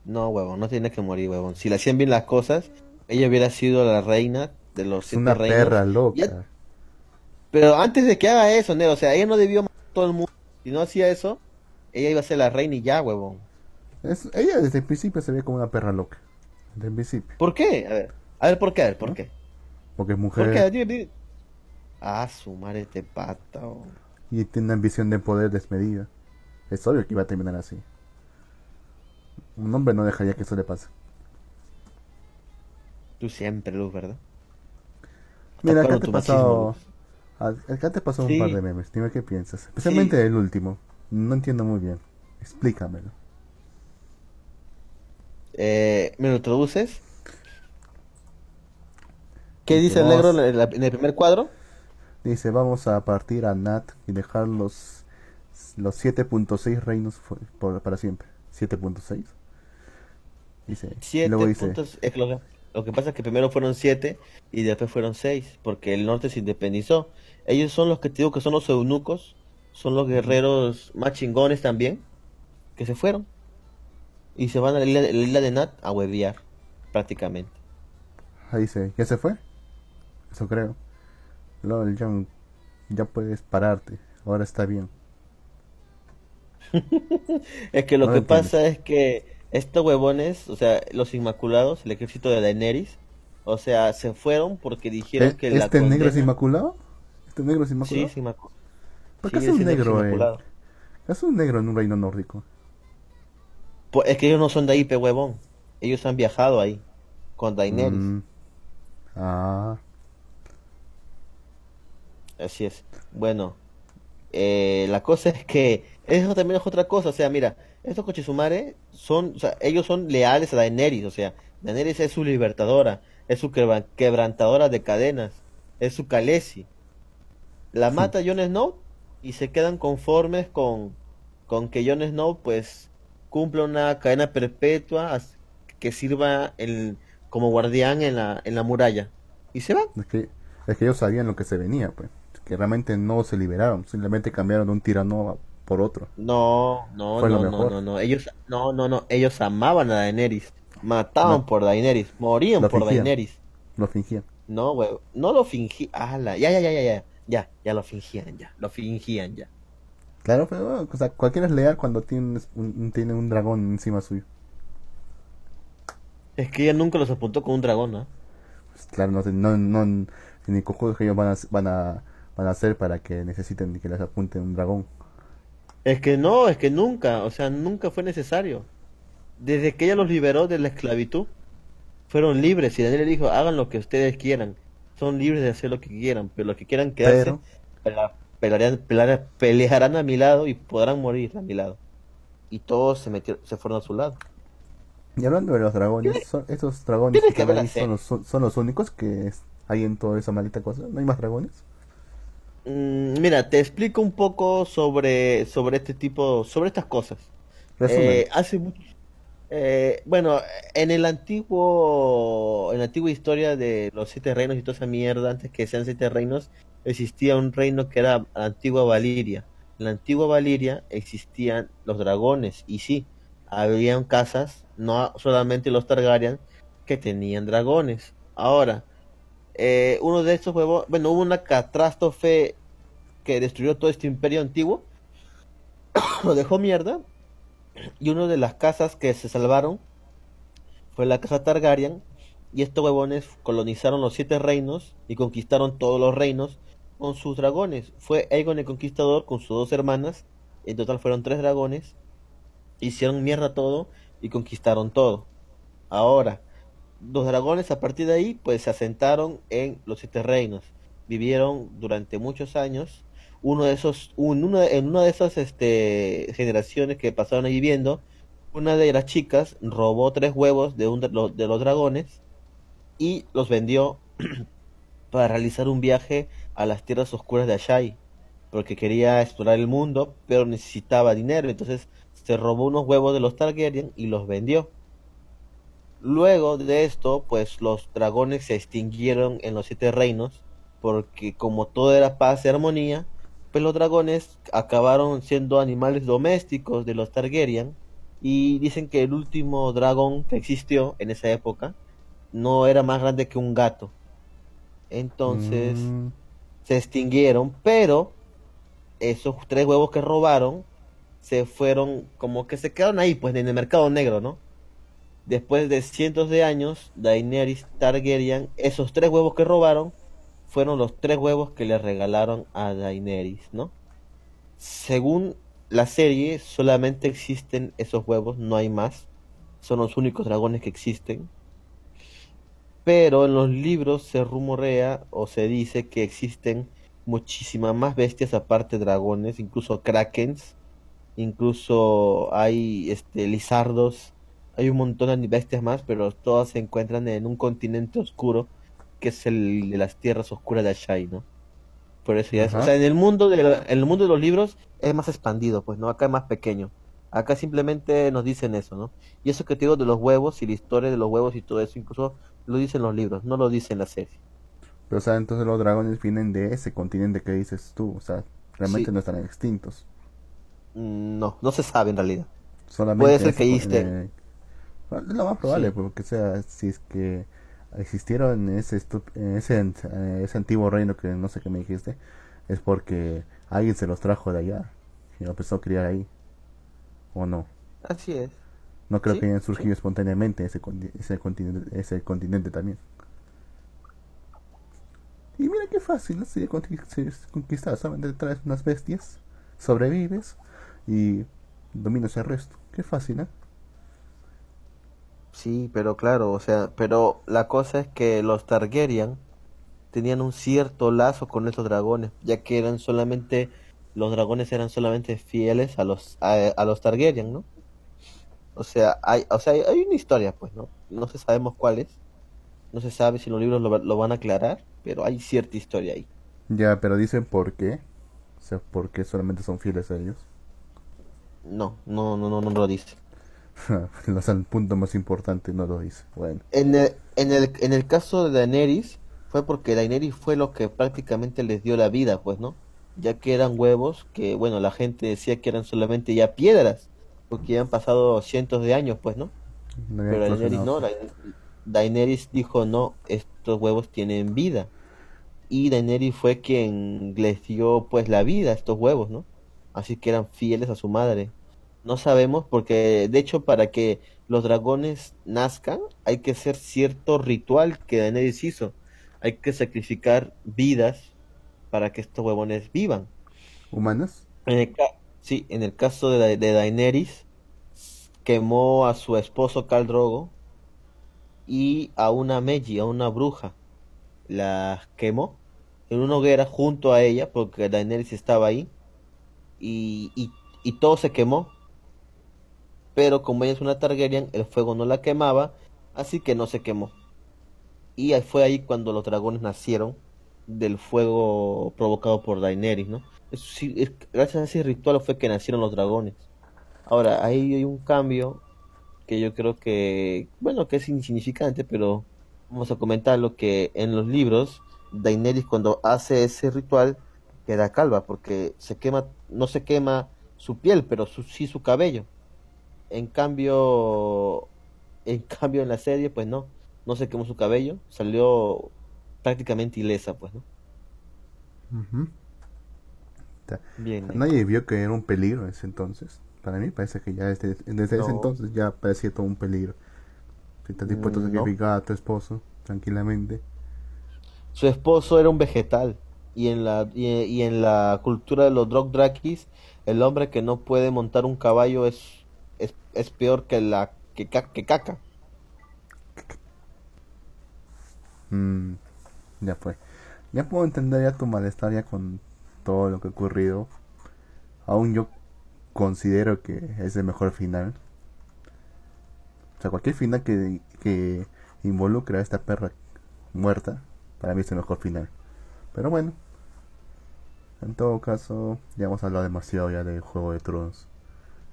no, huevón, no tiene que morir, huevón. Si le hacían bien las cosas, ella hubiera sido la reina de los siete una reinos. perra loca. Ya- Pero antes de que haga eso, Nero, o sea, ella no debió matar a todo el mundo. Si no hacía eso, ella iba a ser la reina y ya, huevón. Es- ella desde el principio se ve como una perra loca. Desde el principio. ¿Por qué? A ver, a ver, ¿por qué? A ver, ¿por qué? Porque es ¿Por mujer qué? Dime, dime. Ah, su madre te pata, oh. y tiene una ambición de poder desmedida. Es obvio que iba a terminar así. Un hombre no dejaría que eso le pase. Tú siempre, Luz, ¿verdad? Mira, acá te machismo, a- Acá te pasó un Sí. par de memes. Dime qué piensas. Especialmente el último. No entiendo muy bien. Explícamelo. Eh, ¿Me lo introduces? ¿Qué dice el negro en, la- en el primer cuadro? Dice, vamos a partir a Nat y dejar los, los 7.6 reinos por- para siempre. 7.6. Dice, luego dice, puntos. es lo, que- lo que pasa es que primero fueron siete y después fueron seis, porque el norte se independizó. Ellos son los que te digo que son los eunucos, son los guerreros más chingones también, que se fueron. Y se van a la isla, la isla de Nat a huevear, prácticamente. ahí dice, ¿ya se fue? Eso creo. LOL, John, ya puedes pararte. Ahora está bien. Es que lo No que pasa es que estos huevones, o sea, los Inmaculados, el ejército de Daenerys, o sea, se fueron porque dijeron ¿E- que la ¿Este negro es inmaculado? ¿Este negro es Sí, inmaculado? es inmacu- ¿Por qué es un negro, eh? inmaculado. Es un negro en un reino nórdico. Pues es que ellos no son de ahí, pe huevón. Ellos han viajado ahí con Daenerys. Mm. Ah, Así es. Bueno, eh, la cosa es que eso también es otra cosa. O sea, mira, estos cochisumares son, o sea, ellos son leales a Daenerys. O sea, Daenerys es su libertadora, es su quebra- quebrantadora de cadenas, es su Khaleesi. La mata Jon Snow y se quedan conformes con, con que Jon Snow, pues, cumpla una cadena perpetua que sirva el- como guardián en la, en la muralla. Y se van. es que, es que ellos sabían lo que se venía, pues. Que realmente no se liberaron, simplemente cambiaron de un tirano por otro. No, no, Fue no, no, no, no. Ellos, no, no, no. Ellos amaban a Daenerys. Mataban No. por Daenerys. Morían Lo por fingían. Daenerys. Lo fingían. No, güey. No lo fingían. Ya, ya, ya, ya, ya. Ya, ya lo fingían, ya. Lo fingían, ya. Claro, pero o sea, cualquiera es leal cuando tienes un, tiene un dragón encima suyo. Es que ella nunca los apuntó con un dragón, ¿no? Pues, claro, no, no, no, ni cojudos que ellos van a, van a, van a hacer para que necesiten que les apunte un dragón. Es que no, es que nunca. O sea, nunca fue necesario. Desde que ella los liberó de la esclavitud, fueron libres. Y Daniel le dijo, hagan lo que ustedes quieran. Son libres de hacer lo que quieran, pero los que quieran quedarse, Pero- pelearán, pelearán- pelearán a mi lado y podrán morir a mi lado. Y todos se metieron, se fueron a su lado. Y hablando de los dragones, son, estos dragones que ver son los, son, son los únicos que hay en toda esa maldita cosa. ¿No hay más dragones? Mm, mira, te explico un poco sobre, sobre este tipo, sobre estas cosas. Eh, hace mucho, eh, bueno, en el antiguo, en la antigua historia de los siete reinos y toda esa mierda, antes que sean siete reinos, existía un reino que era la antigua Valiria. En la antigua Valiria existían los dragones y sí, habían casas, no solamente los Targaryen, que tenían dragones. Ahora, eh, uno de estos huevos, bueno, hubo una catástrofe que destruyó todo este imperio antiguo, lo dejó mierda, y una de las casas que se salvaron fue la casa Targaryen, y estos huevones colonizaron los siete reinos y conquistaron todos los reinos con sus dragones. Fue Aegon el Conquistador con sus dos hermanas, en total fueron tres dragones, hicieron mierda todo y conquistaron todo. Ahora, los dragones a partir de ahí pues se asentaron en los siete reinos. Vivieron durante muchos años. Uno de esos, en una de esas este, generaciones que pasaron ahí viviendo, una de las chicas robó tres huevos de, un, de los dragones y los vendió para realizar un viaje a las tierras oscuras de Ashai, porque quería explorar el mundo, pero necesitaba dinero, entonces se robó unos huevos de los Targaryen y los vendió. Luego de esto, pues los dragones se extinguieron en los siete reinos, porque como todo era paz y armonía, pues los dragones acabaron siendo animales domésticos de los Targaryen, y dicen que el último dragón que existió en esa época no era más grande que un gato. Entonces Mm, se extinguieron, pero esos tres huevos que robaron se fueron, como que se quedaron ahí, pues en el mercado negro, ¿no? Después de cientos de años, Daenerys Targaryen, esos tres huevos que robaron, fueron los tres huevos que le regalaron a Daenerys, ¿no? Según la serie, solamente existen esos huevos, no hay más. Son los únicos dragones que existen. Pero en los libros se rumorea o se dice que existen muchísimas más bestias aparte de dragones, incluso krakens, incluso hay este lizardos, hay un montón de bestias más, pero todas se encuentran en un continente oscuro, que es el de las tierras oscuras de Ashai, ¿no? Por eso ya es, o sea, en el mundo de en el mundo de los libros es más expandido, pues, ¿no? Acá es más pequeño. Acá simplemente nos dicen eso, ¿no? Y eso que te digo de los huevos y la historia de los huevos y todo eso, incluso lo dicen los libros, no lo dice en la serie. Pero, o sea, entonces los dragones vienen de ese continente que dices tú. O sea, realmente Sí. no están extintos. Mm, No, no se sabe en realidad. Solamente Puede ser que existen. eh, es lo más probable, Sí. porque sea, si es que existieron en ese, en ese, ant- eh, ese antiguo reino que no sé qué me dijiste, es porque alguien se los trajo de allá y lo empezó a criar ahí. ¿O no? Así es. No creo Sí, que hayan sí. surgido espontáneamente ese, ese, continente, ese continente también. Y mira qué fácil, se- se conquistar, solamente traes unas bestias, sobrevives y dominas el resto. Qué fácil, ¿eh? Sí, pero claro, o sea, pero la cosa es que los Targaryen tenían un cierto lazo con esos dragones, ya que eran solamente, los dragones eran solamente fieles a los, a, a los Targaryen, ¿no? O sea, hay, o sea, hay, una historia, pues, ¿no? No se sabemos cuál es, no se sabe si los libros lo, lo van a aclarar, pero hay cierta historia ahí. Ya, pero dicen por qué. O sea, por qué solamente son fieles a ellos. No, no, no, no, no lo dice. el punto más importante no lo dice. Bueno, En el, en el, en el caso de Daenerys, fue porque Daenerys fue lo que prácticamente les dio la vida, pues, ¿no? Ya que eran huevos que, bueno, la gente decía que eran solamente ya piedras, porque ya han pasado cientos de años, pues, ¿no? Pero Daenerys no, Daenerys dijo, no, estos huevos tienen vida. Y Daenerys fue quien les dio, pues, la vida a estos huevos, ¿no? Así que eran fieles a su madre. No sabemos porque, de hecho, para que los dragones nazcan, hay que hacer cierto ritual que Daenerys hizo. Hay que sacrificar vidas para que estos huevones vivan. ¿Humanas? En el sí, en el caso de, Da- de Daenerys, quemó a su esposo Khal Drogo y a una Meji, a una bruja. La quemó en una hoguera junto a ella, porque Daenerys estaba ahí, y, y, y todo se quemó. Pero como ella es una Targaryen, el fuego no la quemaba, así que no se quemó. Y fue ahí cuando los dragones nacieron del fuego provocado por Daenerys, ¿no? Es, gracias a ese ritual fue que nacieron los dragones. Ahora, ahí hay un cambio que yo creo que, bueno, que es insignificante, pero vamos a comentarlo que en los libros, Daenerys cuando hace ese ritual queda calva porque se quema, no se quema su piel, pero su- sí su cabello. En cambio, en cambio en la serie, pues no, no se quemó su cabello, salió prácticamente ilesa, pues, ¿no? Ta- Bien. Nadie vio que era un peligro en ese entonces. Para mí parece que ya desde, desde ese entonces ya parecía todo un peligro. Si estás dispuesto a sacrificar a tu esposo tranquilamente. Su esposo era un vegetal. Y en la, y, y en la cultura de los Dothraki, el hombre que no puede montar un caballo es, es, es peor que la que, que caca. Mm, ya fue. Ya puedo entender ya tu malestar ya con todo lo que ha ocurrido. Aún yo considero que es el mejor final. O sea, cualquier final que, que involucre a esta perra muerta, para mí es el mejor final. Pero bueno, en todo caso, ya hemos hablado demasiado ya de Juego de Tronos.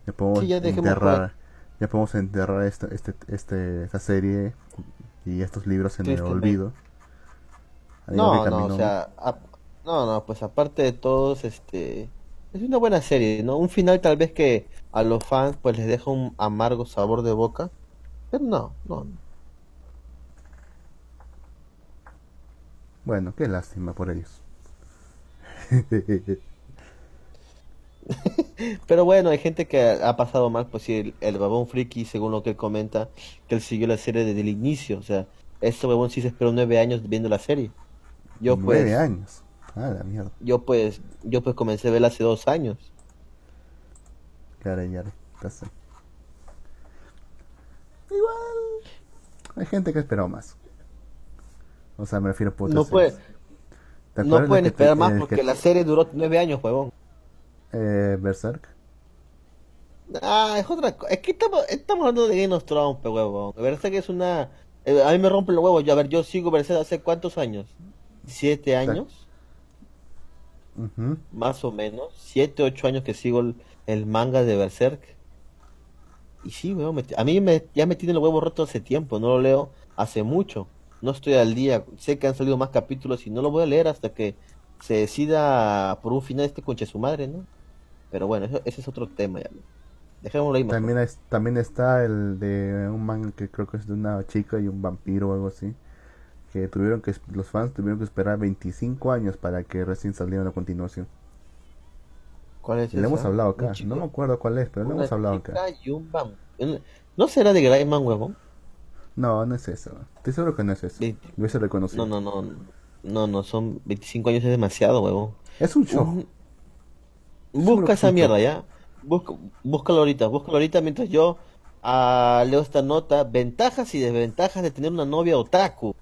Ya podemos Sí, ya dejemos enterrar, ya podemos enterrar esta, este, este, esta serie y estos libros en el Tristemente. olvido. No, no, o Camino- sea, a- no, no, pues aparte de todos, este, es una buena serie, ¿no? Un final tal vez que a los fans pues les deja un amargo sabor de boca, pero no, no, no. Bueno, qué lástima por ellos. Pero bueno, hay gente que ha pasado mal, pues sí, el, el babón friki, según lo que él comenta, que él siguió la serie desde el inicio, o sea, este babón sí se esperó nueve años viendo la serie. Yo pues, Nueve años. Ah, la mierda. yo pues, yo pues comencé a verla hace dos años. Claro, ya, ya sé. Igual. Hay gente que ha esperado más. O sea, me refiero a No puede, series. ¿Te no pueden te- esperar más eh, porque que- la serie duró nueve años, huevón. eh, Berserk. Ah, es otra cosa. Es que estamos, estamos hablando de Game of Thrones, huevón. Berserk es una. eh, a mí me rompen los huevos. Yo, a ver, yo sigo Berserk hace cuántos años? ¿Siete años? Más o menos. Siete, ocho años que sigo el, el manga de Berserk. Y sí, weón, me- a mí me, ya me tiene los huevos rotos hace tiempo. No lo leo hace mucho. No estoy al día. Sé que han salido más capítulos y no lo voy a leer hasta que se decida por un final este conche su madre, ¿no? Pero bueno, eso- ese es otro tema ya. Dejémoslo ahí mejor. También, es- también está el de un manga que creo que es de una chica y un vampiro o algo así. Que tuvieron que, los fans tuvieron que esperar 25 años para que recién saliera a continuación. ¿Cuál es le hemos hablado acá. No me acuerdo cuál es, pero le hemos hablado acá. y un ¿No será de Greyman, huevón? No, no es eso. Estoy seguro que no es eso. Lo hubiese reconocido. No, no, no. No, no, son 25 años es demasiado, huevón. Es un show. Un- Busca esa mierda, ¿ya? Busca, búscalo ahorita, búscalo ahorita mientras yo ah, leo esta nota. Ventajas y desventajas de tener una novia otaku.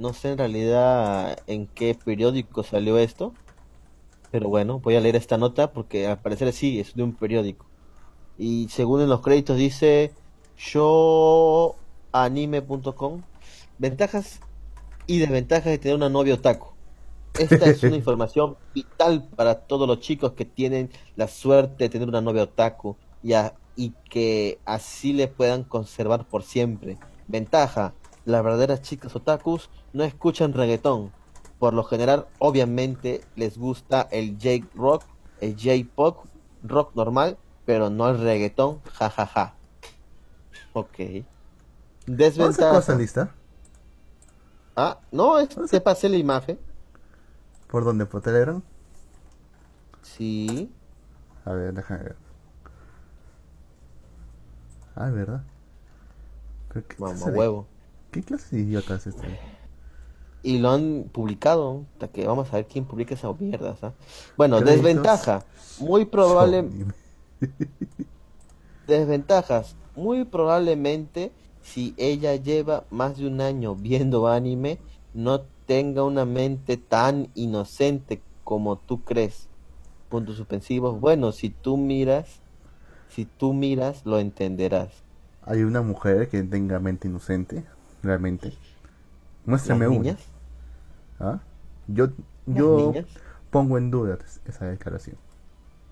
No sé en realidad en qué periódico salió esto. Pero bueno, voy a leer esta nota porque al parecer sí, es de un periódico. Y según en los créditos dice showanime.com Ventajas y desventajas de tener una novia otaku. Esta es una información vital para todos los chicos que tienen la suerte de tener una novia otaku y, a- y que así le puedan conservar por siempre. Ventaja, las verdaderas chicas otakus no escuchan reggaetón. Por lo general, obviamente, les gusta el J-Rock, el J-Pop, rock normal, pero no el reggaetón, jajaja. Ok. ¿Dónde sacó Desventaja. esa lista? Ah, no, es, ¿Dónde te sacó? pasé la imagen. ¿Por dónde? ¿Por Telegram? Sí. A ver, déjame ver. Ah, verdad. Pero ¿qué, Mamá huevo. ¿Qué clase de idiota es este? Y lo han publicado. Hasta que vamos a ver quién publica esa mierda. Bueno, desventaja. Muy probable. Desventajas. Muy probablemente, si ella lleva más de un año viendo anime, no tenga una mente tan inocente como tú crees. Puntos suspensivos. Bueno, si tú miras, si tú miras, lo entenderás. Hay una mujer que tenga mente inocente, realmente. ¿Las Muéstrame una. niñas? ¿Ah? Yo, ¿Las yo pongo en duda esa declaración.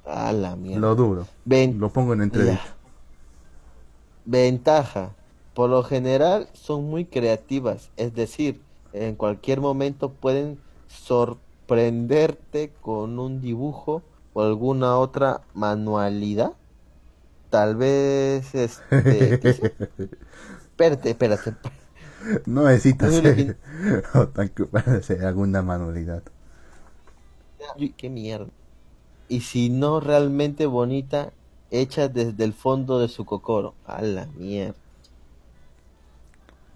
A la mierda. Lo duro. Ven, Lo pongo en entredicho. Ya. Ventaja. Por lo general son muy creativas, es decir, en cualquier momento pueden sorprenderte con un dibujo o alguna otra manualidad. Tal vez este. Espérate, espérate. No necesitas ser otaku para hacer alguna manualidad. Uy, qué mierda. Y si no realmente bonita, hecha desde el fondo de su cocoro. A la mierda.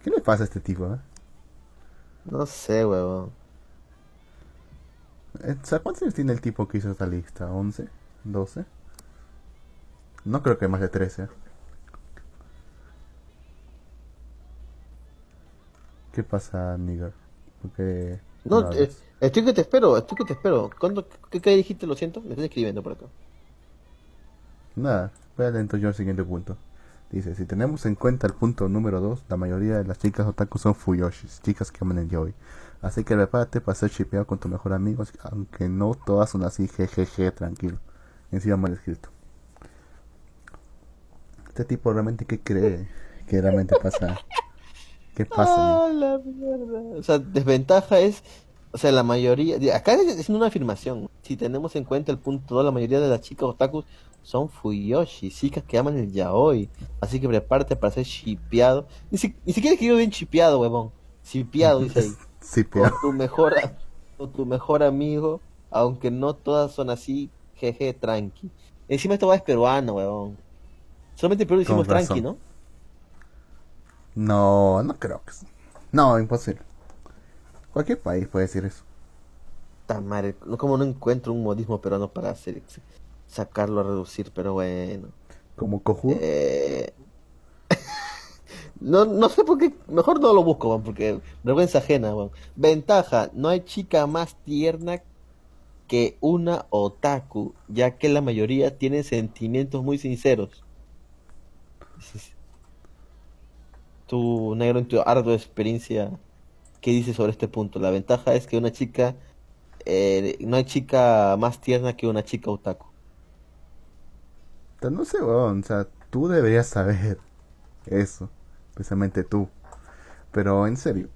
¿Qué le pasa a este tipo? eh? No sé, huevón. Eh, ¿Cuántos años tiene el tipo que hizo esta lista? ¿11? ¿12? No creo que más de 13. ¿Qué pasa, nigger? Porque... No, no eh, estoy que te espero, estoy que te espero. ¿Cuándo, qué, qué dijiste? Lo siento, me están escribiendo por acá. Nada, voy a leer entonces yo el siguiente punto. Dice, si tenemos en cuenta el punto número 2, la mayoría de las chicas otaku son fuyoshis, chicas que aman el yaoi. Así que prepárate para ser shipeado con tu mejor amigo, aunque no todas son así, jejeje, tranquilo. Encima mal escrito. Este tipo realmente qué cree que realmente pasa. ¿Qué pasa? Ah, la mierda. O sea, desventaja es, o sea, la mayoría, acá es una afirmación. Si tenemos en cuenta el punto 2, la mayoría de las chicas otakus son fuyoshi, chicas que aman el yaoi. Así que prepárate para ser shipeado. Ni, si- ni siquiera escribió bien shipeado, huevón. Shipeado, dice ahí. Pero tu mejor, con tu mejor amigo, aunque no todas son así, jeje, tranqui. Encima esto va es peruano, huevón. Solamente en Perú decimos tranqui. ¿no? No, no creo que... No, imposible. Cualquier país puede decir eso. Ta madre, no como no encuentro un modismo peruano para hacer sacarlo a reducir, pero bueno. Como cojudo. Eh, no, no sé por qué, mejor no lo busco, porque vergüenza ajena. Ventaja, no hay chica más tierna que una otaku, ya que la mayoría tienen sentimientos muy sinceros. Tu negro en tu ardua experiencia, ¿qué dices sobre este punto? La ventaja es que una chica, eh, no hay chica más tierna que una chica otaku. No sé, weón, o sea, tú deberías saber eso, especialmente tú. Pero en serio,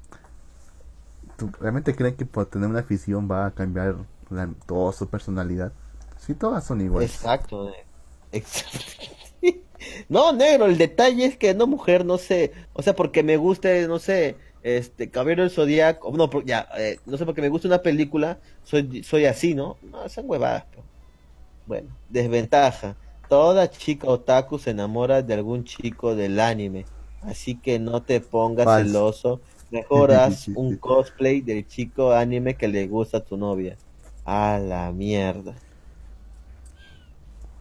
¿tú realmente crees que por tener una afición va a cambiar la- toda su personalidad? Si todas son iguales. Exacto. eh. No, negro, el detalle es que no mujer, no sé, o sea, porque me guste, no sé, este, Caballero del Zodíaco, no, ya, eh, no sé, porque me gusta una película, soy, soy así, ¿no? No, son huevadas, pero. Bueno, desventaja. Toda chica otaku se enamora de algún chico del anime, así que no te pongas Falso. celoso, mejor haz un cosplay del chico anime que le gusta a tu novia. A la mierda.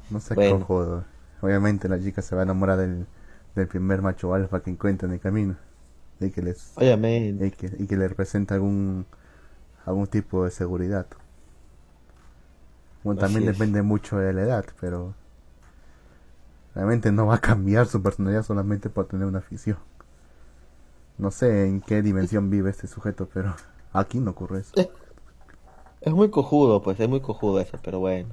No sé Bueno. Obviamente la chica se va a enamorar del, del primer macho alfa que encuentra en el camino. Y que les Obviamente. y que, y que le representa algún algún tipo de seguridad. Bueno, también es. depende mucho de la edad, pero realmente no va a cambiar su personalidad solamente por tener una afición. No sé en qué dimensión vive este sujeto, pero aquí no ocurre eso. Es muy cojudo, pues, es muy cojudo eso, pero bueno.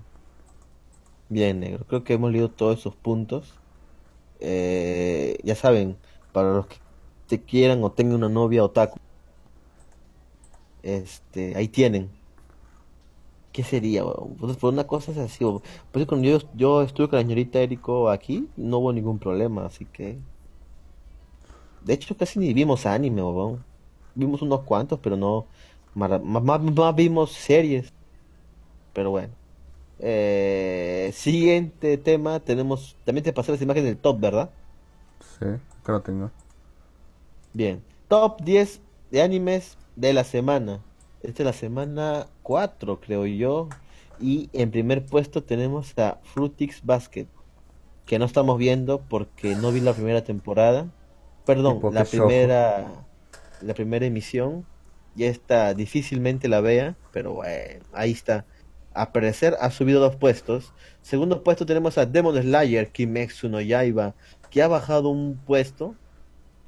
Bien, negro. Creo que hemos leído todos esos puntos. Eh, ya saben, para los que te quieran o tengan una novia otaku, este, ahí tienen. ¿Qué sería? Pues por una cosa es así. Pues cuando yo, yo estuve con la señorita Eriko aquí, no hubo ningún problema, así que... De hecho, casi ni vimos anime, weón. Vimos unos cuantos, pero no... Más, más, más vimos series. Pero bueno. Eh, siguiente tema, tenemos... También te pasé las imágenes del top, ¿verdad? Sí, acá lo tengo. Bien. Top 10 de animes de la semana. Esta es la semana 4, creo yo. Y en primer puesto tenemos a Fruitix Basket. Que no estamos viendo porque no vi la primera temporada. Perdón, la primera, la primera emisión. Ya está, difícilmente la vea. Pero bueno, ahí está. A parecer ha subido dos puestos. Segundo puesto tenemos a Demon Slayer Kimetsu no Yaiba. Que ha bajado un puesto.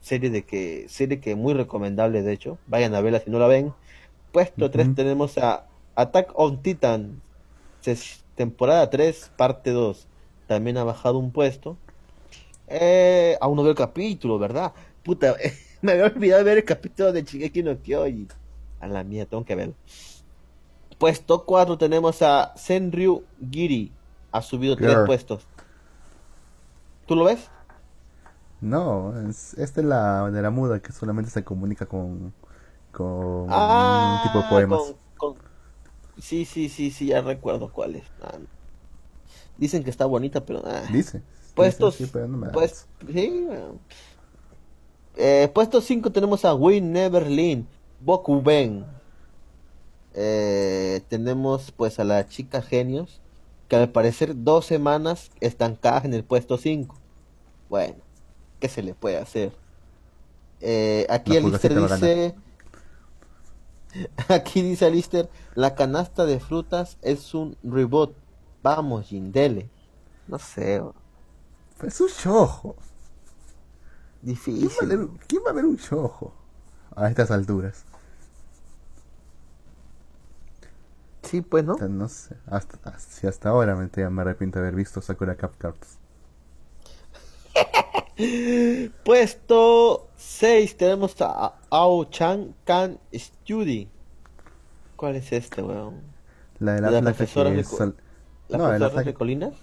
Serie de que serie que muy recomendable de hecho. Vayan a verla si no la ven. Puesto 3 Ujú. tenemos a Attack on Titan temporada 3 parte 2 también ha bajado un puesto. Eh, aún no veo el capítulo verdad puta me había olvidado de ver el capítulo de Shingeki no Kyojin. A la mía tengo que verlo puesto 4 tenemos a Senryu Giri ha subido 3 Girl. puestos ¿tú lo ves? No, es, esta es la de la muda que solamente se comunica con, con Ah, un tipo de poemas. con- con- Sí, sí, sí, sí, ya recuerdo cuál es. Ah, Dicen que está bonita, pero... ah. Dice. Puestos... Dice, sí, pero no me pues, sí, bueno. Eh, puesto 5 tenemos a We Never Lean, Boku Ben. Eh, tenemos pues a la chica genios, que al parecer dos semanas estancadas en el puesto 5. Bueno, ¿qué se le puede hacer? Eh, aquí lo dice... Aquí dice Alister, la canasta de frutas es un reboot. Vamos, Gindele. No sé. Es un shojo. ¿Quién va, a difícil. leer- quién va a ver un shojo a estas alturas? Sí, pues, ¿no? No sé. Hasta, si hasta ahora me, me arrepiento de haber visto Sakura Cap Cards. Puesto 6 tenemos a Ao Chan Kan Study. ¿Cuál es este, weón? La de la, ¿La flaca que sol- ¿La No, de la flaca- de Colinas?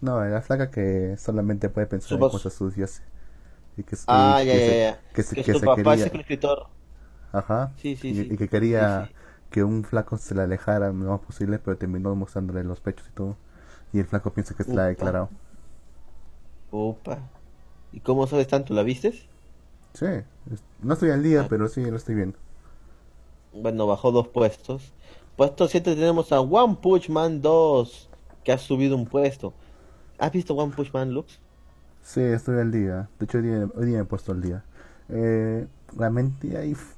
No, de la flaca que solamente puede pensar Su en cosas sucias. Y que, Ah, y ya, que ya, se- ya. Que, Que que su se papá quería, es el escritor. Ajá. Sí, sí, y, sí. y que quería Sí, sí. Que un flaco se la alejara lo más posible, pero terminó mostrándole los pechos y todo. Y el flaco piensa que se la ha declarado. Opa. ¿Y cómo sabes tanto? ¿La vistes? Sí, no estoy al día, Ah. pero sí lo estoy viendo. Bueno, bajó dos puestos. Puesto 7 tenemos a One Punch Man 2, que ha subido un puesto. ¿Has visto One Punch Man, Lux? Sí, estoy al día. De hecho, hoy día, hoy día me he puesto al día. Eh, realmente f-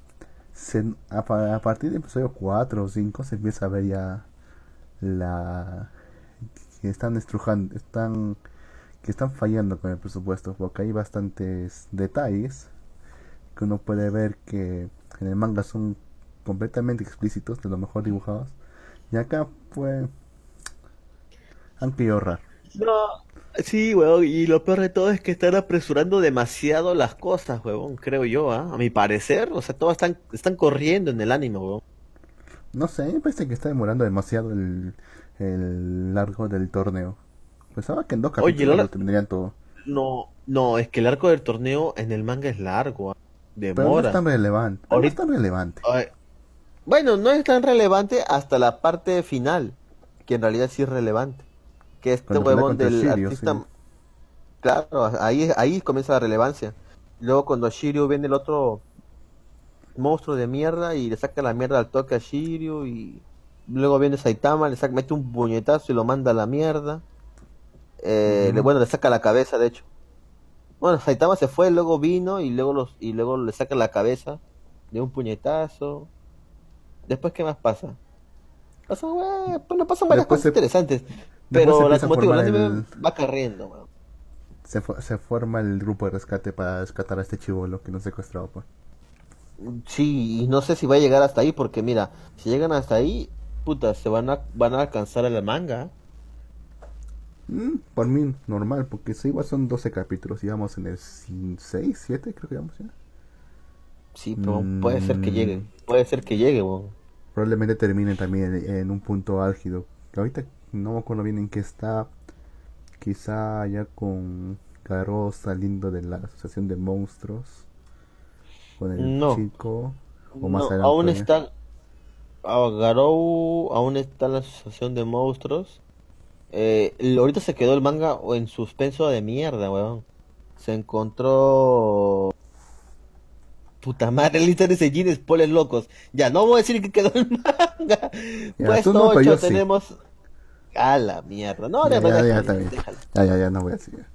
se- a, a partir del episodio 4 o 5 se empieza a ver ya la que están estrujando, están que están fallando con el presupuesto, porque hay bastantes detalles que uno puede ver que en el manga son completamente explícitos, de lo mejor dibujados, y acá pues han querido sí, weón, y lo peor de todo es que están apresurando demasiado las cosas, weón, creo yo, ¿ah? A mi parecer, o sea, todos están, están corriendo en el weón. No sé, me parece que está demorando demasiado el, el largo del torneo. Pensaba que en dos capítulos lo terminarían todo. No, no, es que el arco del torneo en el manga es largo, ¿ah? Pero no demora. es tan relevante. pero No Ahorita- es tan relevante. Ay, Bueno, no es tan relevante hasta la parte final, que en realidad sí es relevante. Que este huevón del artista... sí. Claro, ahí, ahí comienza la relevancia. Luego cuando Shiryu viene el otro monstruo de mierda y le saca la mierda al toque a Shiryu y luego viene Saitama, le saca, mete un puñetazo y lo manda a la mierda. Eh, le- bueno, le saca la cabeza, de hecho. Bueno, Saitama se fue, luego vino y luego los y luego le saca la cabeza de un puñetazo. Después, ¿qué más pasa? Pasa, bueno, pues no pasan varias Después cosas se- interesantes. Pero la, como digo, el anime va corriendo. Se, se forma el grupo de rescate para rescatar a este chivolo que nos secuestrado. Pues. Sí, y no sé si va a llegar hasta ahí, porque mira, si llegan hasta ahí, puta, se van a, van a alcanzar a la manga. Mm, por mí, normal, porque sí, igual son 12 capítulos. Y vamos en el 6, 7, creo que vamos ya. Sí, pero puede ser que Mm. llegue, puede ser que llegue. Probablemente terminen también en, en un punto álgido. Ahorita no me acuerdo bien en qué está. Quizá ya con Garo saliendo de la asociación de monstruos. Con el No. chico. O más No, adelante. aún está, Garou aún está en la asociación de monstruos. Eh, ahorita se quedó el manga en suspenso de mierda, weón. Se encontró... Puta madre, lista de Seijin spoilers locos. Ya, no voy a decir que quedó el manga. Ya, Puesto no, pero 8 yo sí. tenemos... A la mierda. No, Ya, ya, ya, ya, déjalo, déjalo. Ya, ya, ya, no voy a decir.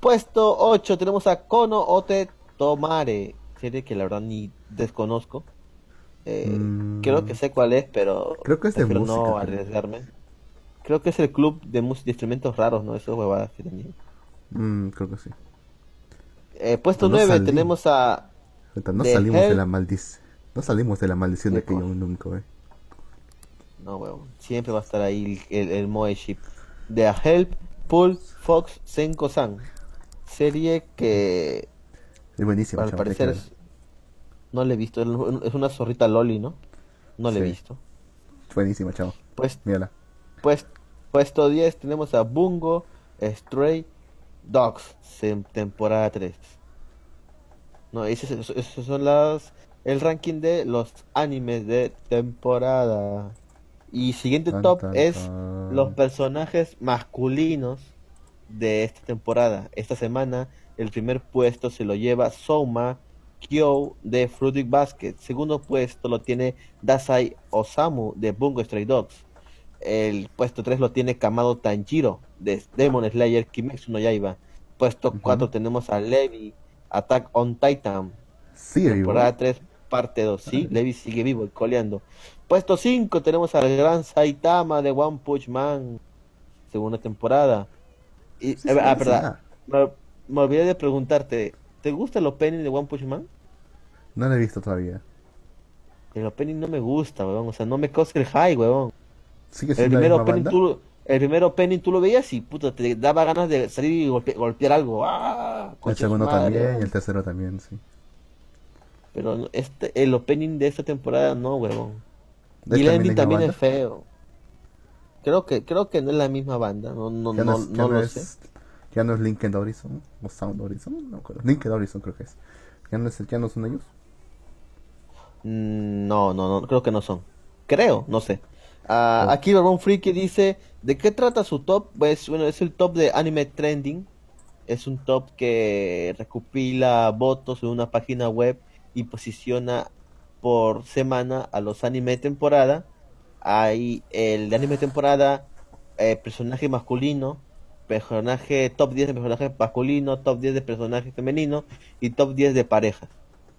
Puesto 8 tenemos a Kono Ote Tomare, serie que la verdad ni desconozco. Eh, Mm. Creo que sé cuál es, pero Creo que es de música, no arriesgarme. Creo que es el club de, de instrumentos raros, ¿no? Esas huevadas que tenían. Mm, creo que sí. Eh, puesto Pero no 9 salí. tenemos a... No The salimos de la maldición. No salimos de la maldición de ¿Qué aquello cosa? nunca, eh. No, huevón. Siempre va a estar ahí el, el Moe Ship. De A Help, Pull, Fox, Senko-san. Serie que Es buenísimo, al parecer es- no le he visto. Es una zorrita loli, ¿no? No le he visto. Buenísima, chavo. Pues Mírala. Pues, puesto 10 tenemos a Bungo Stray Dogs, temporada 3. No, esos- esos son las el ranking de los animes de temporada. Y siguiente Tan, top tan, es tan. los personajes masculinos de esta temporada. Esta semana el primer puesto se lo lleva Souma Kyo de Fruitic Basket. Segundo puesto lo tiene Dasai Osamu de Bungo Stray Dogs. El puesto 3 lo tiene Kamado Tanjiro de Demon Slayer Kimetsu no Yaiba. Puesto Ujú. 4 tenemos a Levi Attack on Titan. Sí. Temporada 3, parte 2. Sí, Levi sigue vivo y coleando. Puesto 5 tenemos al gran Saitama de One Punch Man. Segunda temporada. Y, Sí, eh, ah, verdad. Me, me olvidé de preguntarte. ¿Te gusta el opening de One Punch Man? No la he visto todavía. El opening no me gusta, weón. O sea, no me causa el high, weón. ¿Sigue El primer opening tú, el primer opening tú lo veías y puta, te daba ganas de salir y golpe- golpear algo. ¡Ah! El segundo madre, también y el tercero también, sí. Pero este, el opening de esta temporada no, huevón. ¿Es Y el también ending también banda? es feo. Creo que, creo que no es la misma banda, no, no, Ya no, no, es, no ya no lo es, sé. ya no es Linked Horizon o Sound Horizon, no acuerdo. Linked Horizon creo que es. Ya no, es, ya no son ellos. Mm, No, no, no, creo que no son. Creo, no sé. Ah, Oh. Aquí Barbón Freaky dice, ¿de qué trata su top? Pues bueno, es el top de Anime Trending. Es un top que recopila votos en una página web y posiciona por semana a los anime de temporada. Hay el de anime de temporada, eh, personaje masculino, personaje top 10 de personaje masculino, top 10 de personaje femenino y top 10 de parejas.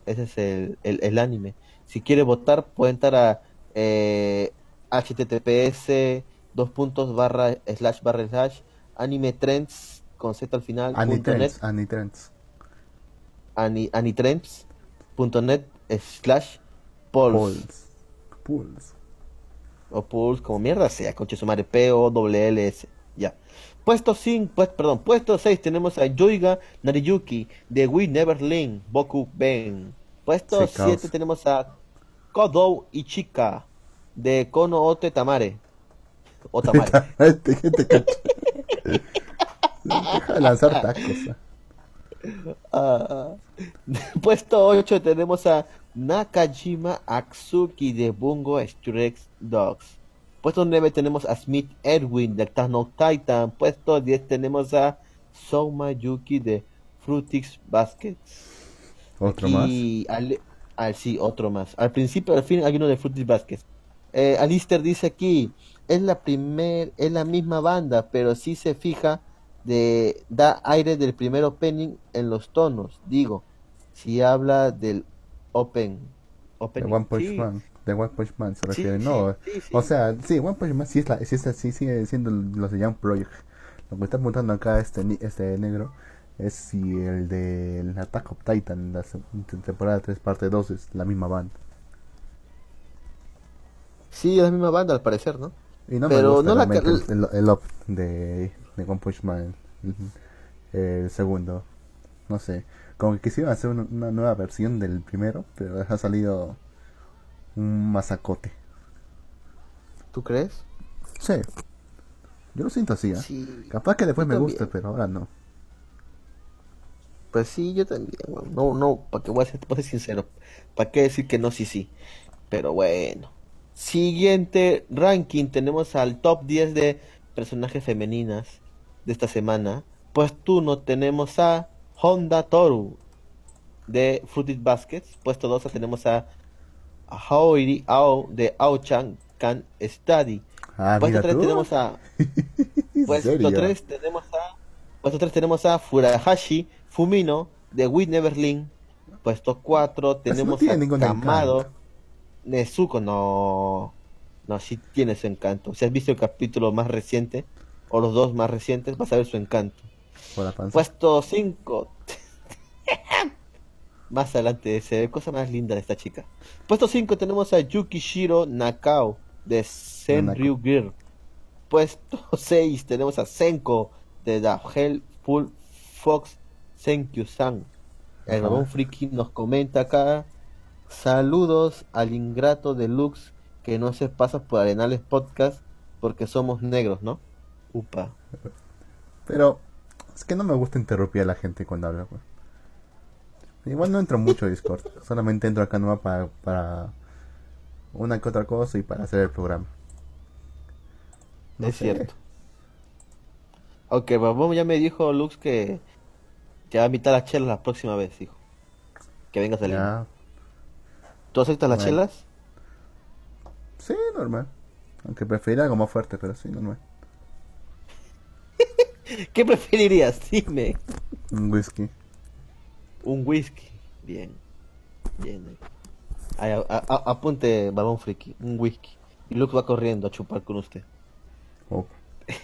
Ese es el, el, el anime. Si quiere votar, puede entrar a eh, https dos puntos barra slash barra slash anime trends con z al final punto net Anitrends, Anitrends. ani, anitrends.net slash polls. Pulse. o pulse como mierda sea conche su madre P O L S ya puesto 5 pues, perdón puesto 6 tenemos a Yoiga Nariyuki de We Never Link Boku Ben puesto Sí, caos. 7 tenemos a Kodou Ichika de Kono Ote Tamare o Tamare Este que te cacha. Deja de lanzar tacos. Ah. Ah, puesto 8 tenemos a Nakajima Aksuki de Bungo Stray Dogs. Puesto 9 tenemos a Smith Edwin de Attack Titan. Puesto 10 tenemos a Souma Yuki de Frutix Baskets. Otro más. Y al, al- sí, otro más. Al principio, al fin hay uno de Fruities Baskets. Eh, Alister dice aquí, es la primer, es la misma banda, pero si se fija de da aire del primer opening en los tonos. Digo, si habla del open, De opening. One Punch Sí, Man. De One Punch Man se refiere. sí, no. sí, sí. O sea, sí, One Punch Man sí, es la, sí, es la- sí sigue siendo los de Young Project. Lo que está apuntando acá este, ni- este negro es si el de el Attack of Titan, la temporada 3, parte 2, es la misma banda. Sí, es la misma banda al parecer, ¿no? Y no Pero me gusta no la realmente ca- el, el, el op de, de One Punch Man, el, segundo. No sé, como que quisieron hacer una, una nueva versión del primero, pero ha salido un masacote. ¿Tú crees? Sí, yo lo siento así. Sí. Capaz que después me también. guste, pero ahora no. Pues sí, yo también. No, no, para que voy a ser, voy a ser sincero. ¿Para qué decir que no, sí, sí? Pero bueno. Siguiente ranking. Tenemos al top 10 de personajes femeninas de esta semana. Puesto 1 tenemos a Honda Toru de Fruited Baskets. Puesto 2 tenemos a Haori Ao de Ao-chan Can Study. Ah, Puesto mira 3 tú. tenemos a ¿En Puesto serio? 3 tenemos a Puesto 3 tenemos a Furahashi Fumino de Never Leave. Puesto 4 tenemos a Kamado encanto. Nezuko no no sí tiene su encanto. Si has visto el capítulo más reciente o los dos más recientes vas a ver su encanto. La. Puesto 5 Más adelante se ve cosa más linda de esta chica. Puesto 5 tenemos a Yukishiro Nakao de Senryu Gear. Puesto 6 tenemos a Senko de The Hellful Fox Senkyu San. El. Ramón Friki nos comenta acá. Saludos al ingrato de Lux que no se pasa por Arenales Podcast porque somos negros, ¿no? Upa. Pero es que no me gusta interrumpir a la gente cuando habla. Igual no entro mucho a Discord. Solamente entro acá nomás para, para una que otra cosa y para hacer el programa. No es sé. cierto. Ok, Babón ya me dijo Lux que te va a invitar a chelas la próxima vez, hijo. Que vengas a Lima. Ya. ¿Tú aceptas las Bueno. chelas? Sí, normal. Aunque preferiría algo más fuerte, pero sí, normal. ¿Qué preferirías? Dime. Un whisky. Un whisky. Bien. Bien. Ahí, a- a- apunte, Babón Friki. Un whisky. Y Lux va corriendo a chupar con usted. Oh,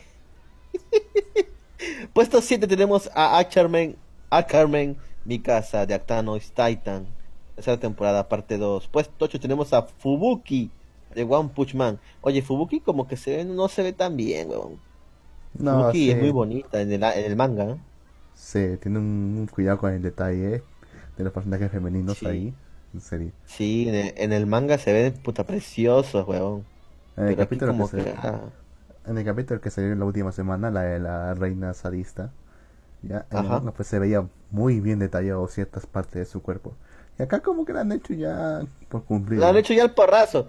Puesto 7 tenemos a Acharmen, Acharmen Mikasa de Actanois Titan. Tercera temporada, parte 2. Puesto 8 tenemos a Fubuki de One Punch Man. Oye, Fubuki como que se ve, no se ve tan bien, weón. No, sí, es muy bonita en el, en el manga. ¿eh? sí, tiene un, un cuidado con el detalle de los personajes femeninos Sí. ahí. En serio. Sí, en el, en el manga se ven puta preciosos, weón. En el Pero capítulo como que, que... se- ah, En el capítulo que salió la última semana, la de la reina sadista, ya en el manga, pues se veía muy bien detallado ciertas partes de su cuerpo. Y acá como que la han hecho ya por cumplir. Le han hecho ya el porrazo.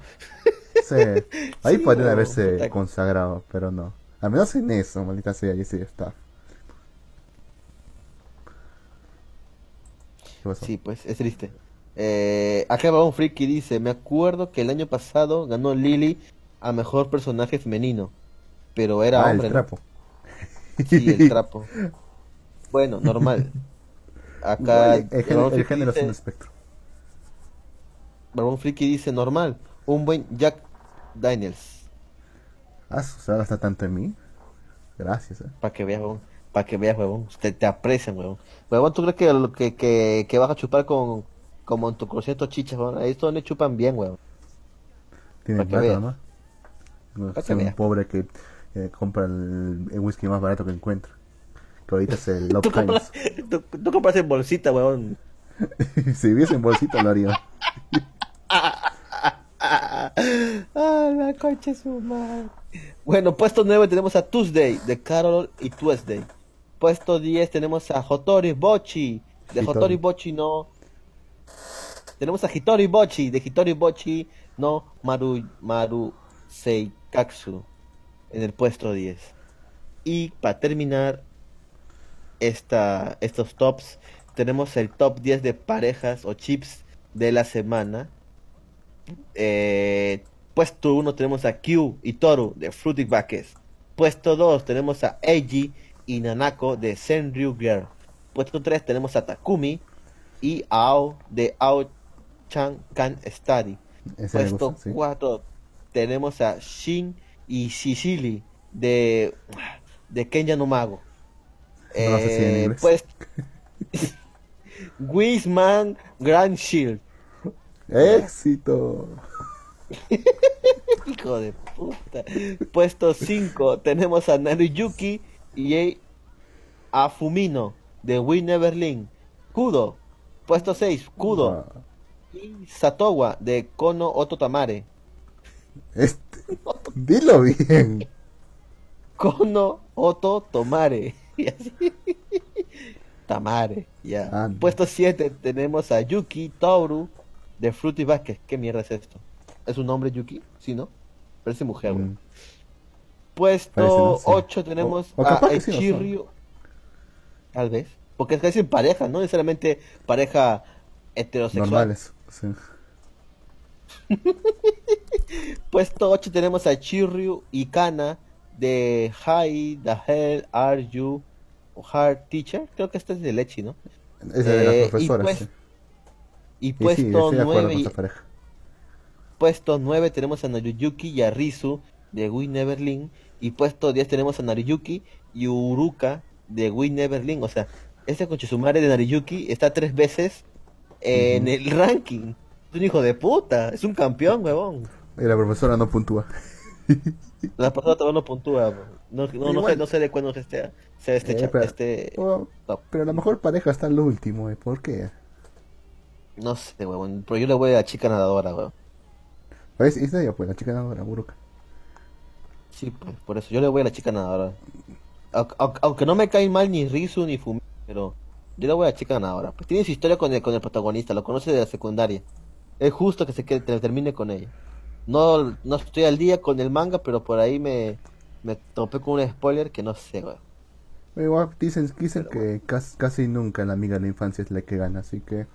Sí. Ahí Sí, podrían no, haberse consagrado, pero no. Al menos en eso, maldita sea, y sí está. Sí, pues es triste. Eh, acá va un friki dice, me acuerdo que el año pasado ganó Lily a mejor personaje femenino, pero era ah, hombre, el ¿no? trapo. Sí, el trapo. Bueno, normal. Acá el, el Friki género es un espectro. Barbón Friki dice normal, un buen Jack Daniels. Ah, se va a gastar tanto en mí. Gracias, eh. Para que veas, huevón. Para que veas, huevón. Te, te aprecian, huevón. Huevón, ¿tú crees que, lo que, que, que vas a chupar con, como en tu concierto chichas, huevón? Ahí es donde chupan bien, huevón. Tiene Pa' que plata. ¿no? No, un veas. pobre que eh, compra el, el whisky más barato que encuentra. Que ahorita es el Love Tú compras, tú, tú compras en bolsita, huevón. si viviese en bolsita lo haría. Ah, la concha de su madre. Bueno, puesto 9 tenemos a Tuesday de Carol y Tuesday. Puesto 10 tenemos a Hotori Bochi. De Hitori. Hotori Bochi no. Tenemos a Hitori Bochi. De Hitori Bochi no Maru, Maru Seikatsu. En el puesto 10. Y para terminar esta, estos tops, tenemos el top 10 de parejas o chips de la semana. Eh, puesto 1 tenemos a Q y Toru de Fruity Backers. Puesto 2 tenemos a Eiji y Nanako de Senryu Girl. Puesto 3 tenemos a Takumi y Ao de Ao Chan Kan Study. Ese Puesto gusta, sí. 4 tenemos a Shin y Shishili de, de Kenya no Mago. No sé si en Eh, pues Wisman Grand Shield. ¡Éxito! Hijo de puta. Puesto 5 tenemos a Naruyuki y a Fumino de Never Leave. Kudo. Puesto 6, Kudo. Ah, Y Satowa de Kono Oto Tamare. Este, dilo bien. Kono Oto Tomare. Y así. Tamare, ya. Puesto 7 tenemos a Yuki Toru de Fruity Basket. ¿Qué mierda es esto? ¿Es un nombre Yuki? Sí, ¿no? Parece mujer, güey. Mm, Puesto Parece, ¿no? Sí. 8 tenemos O- o a que sí. Tal vez. Porque es que dicen pareja, no necesariamente pareja heterosexual. normales. sí. Puesto 8 tenemos a Chirryu y Kana de Hi, the hell are you hard teacher? Creo que este es de Lechi, ¿no? Esa de Eh, las profesoras. y, pues- sí. Y sí, puesto de acuerdo 9 con y- puesto 9 tenemos a Naruyuki y a Rizu de We Never Leave. Y puesto 10 tenemos a Naruyuki y Uruka de We Never Leave. O sea, este conchesumare de Naruyuki está tres veces en Ujú. el ranking. Es un hijo de puta, es un campeón, huevón. Y la profesora no puntúa. La persona todavía no puntúa. No, no, no, sé, no sé de cuándo se esté, se este, Eh, pero- este Oh, top. pero la mejor pareja está al último, ¿eh? ¿por qué? No sé, huevón. Pero yo le voy a la chica nadadora, huevón. ¿Ves? Esa ya pues, la chica nadadora, Buruka. Sí, pues, por eso yo le voy a la chica nadadora. Au- au- Aunque no me caen mal ni Rizu ni Fumi, pero yo le voy a la chica nadadora. Pues tiene su historia con el, con el protagonista, lo conoce de la secundaria. Es justo que se quede, que termine con ella. No, no estoy al día con el manga, pero por ahí me, me topé con un spoiler que no sé, weón. Igual dicen, dicen Pero que casi, casi nunca la amiga de la infancia es la que gana, así que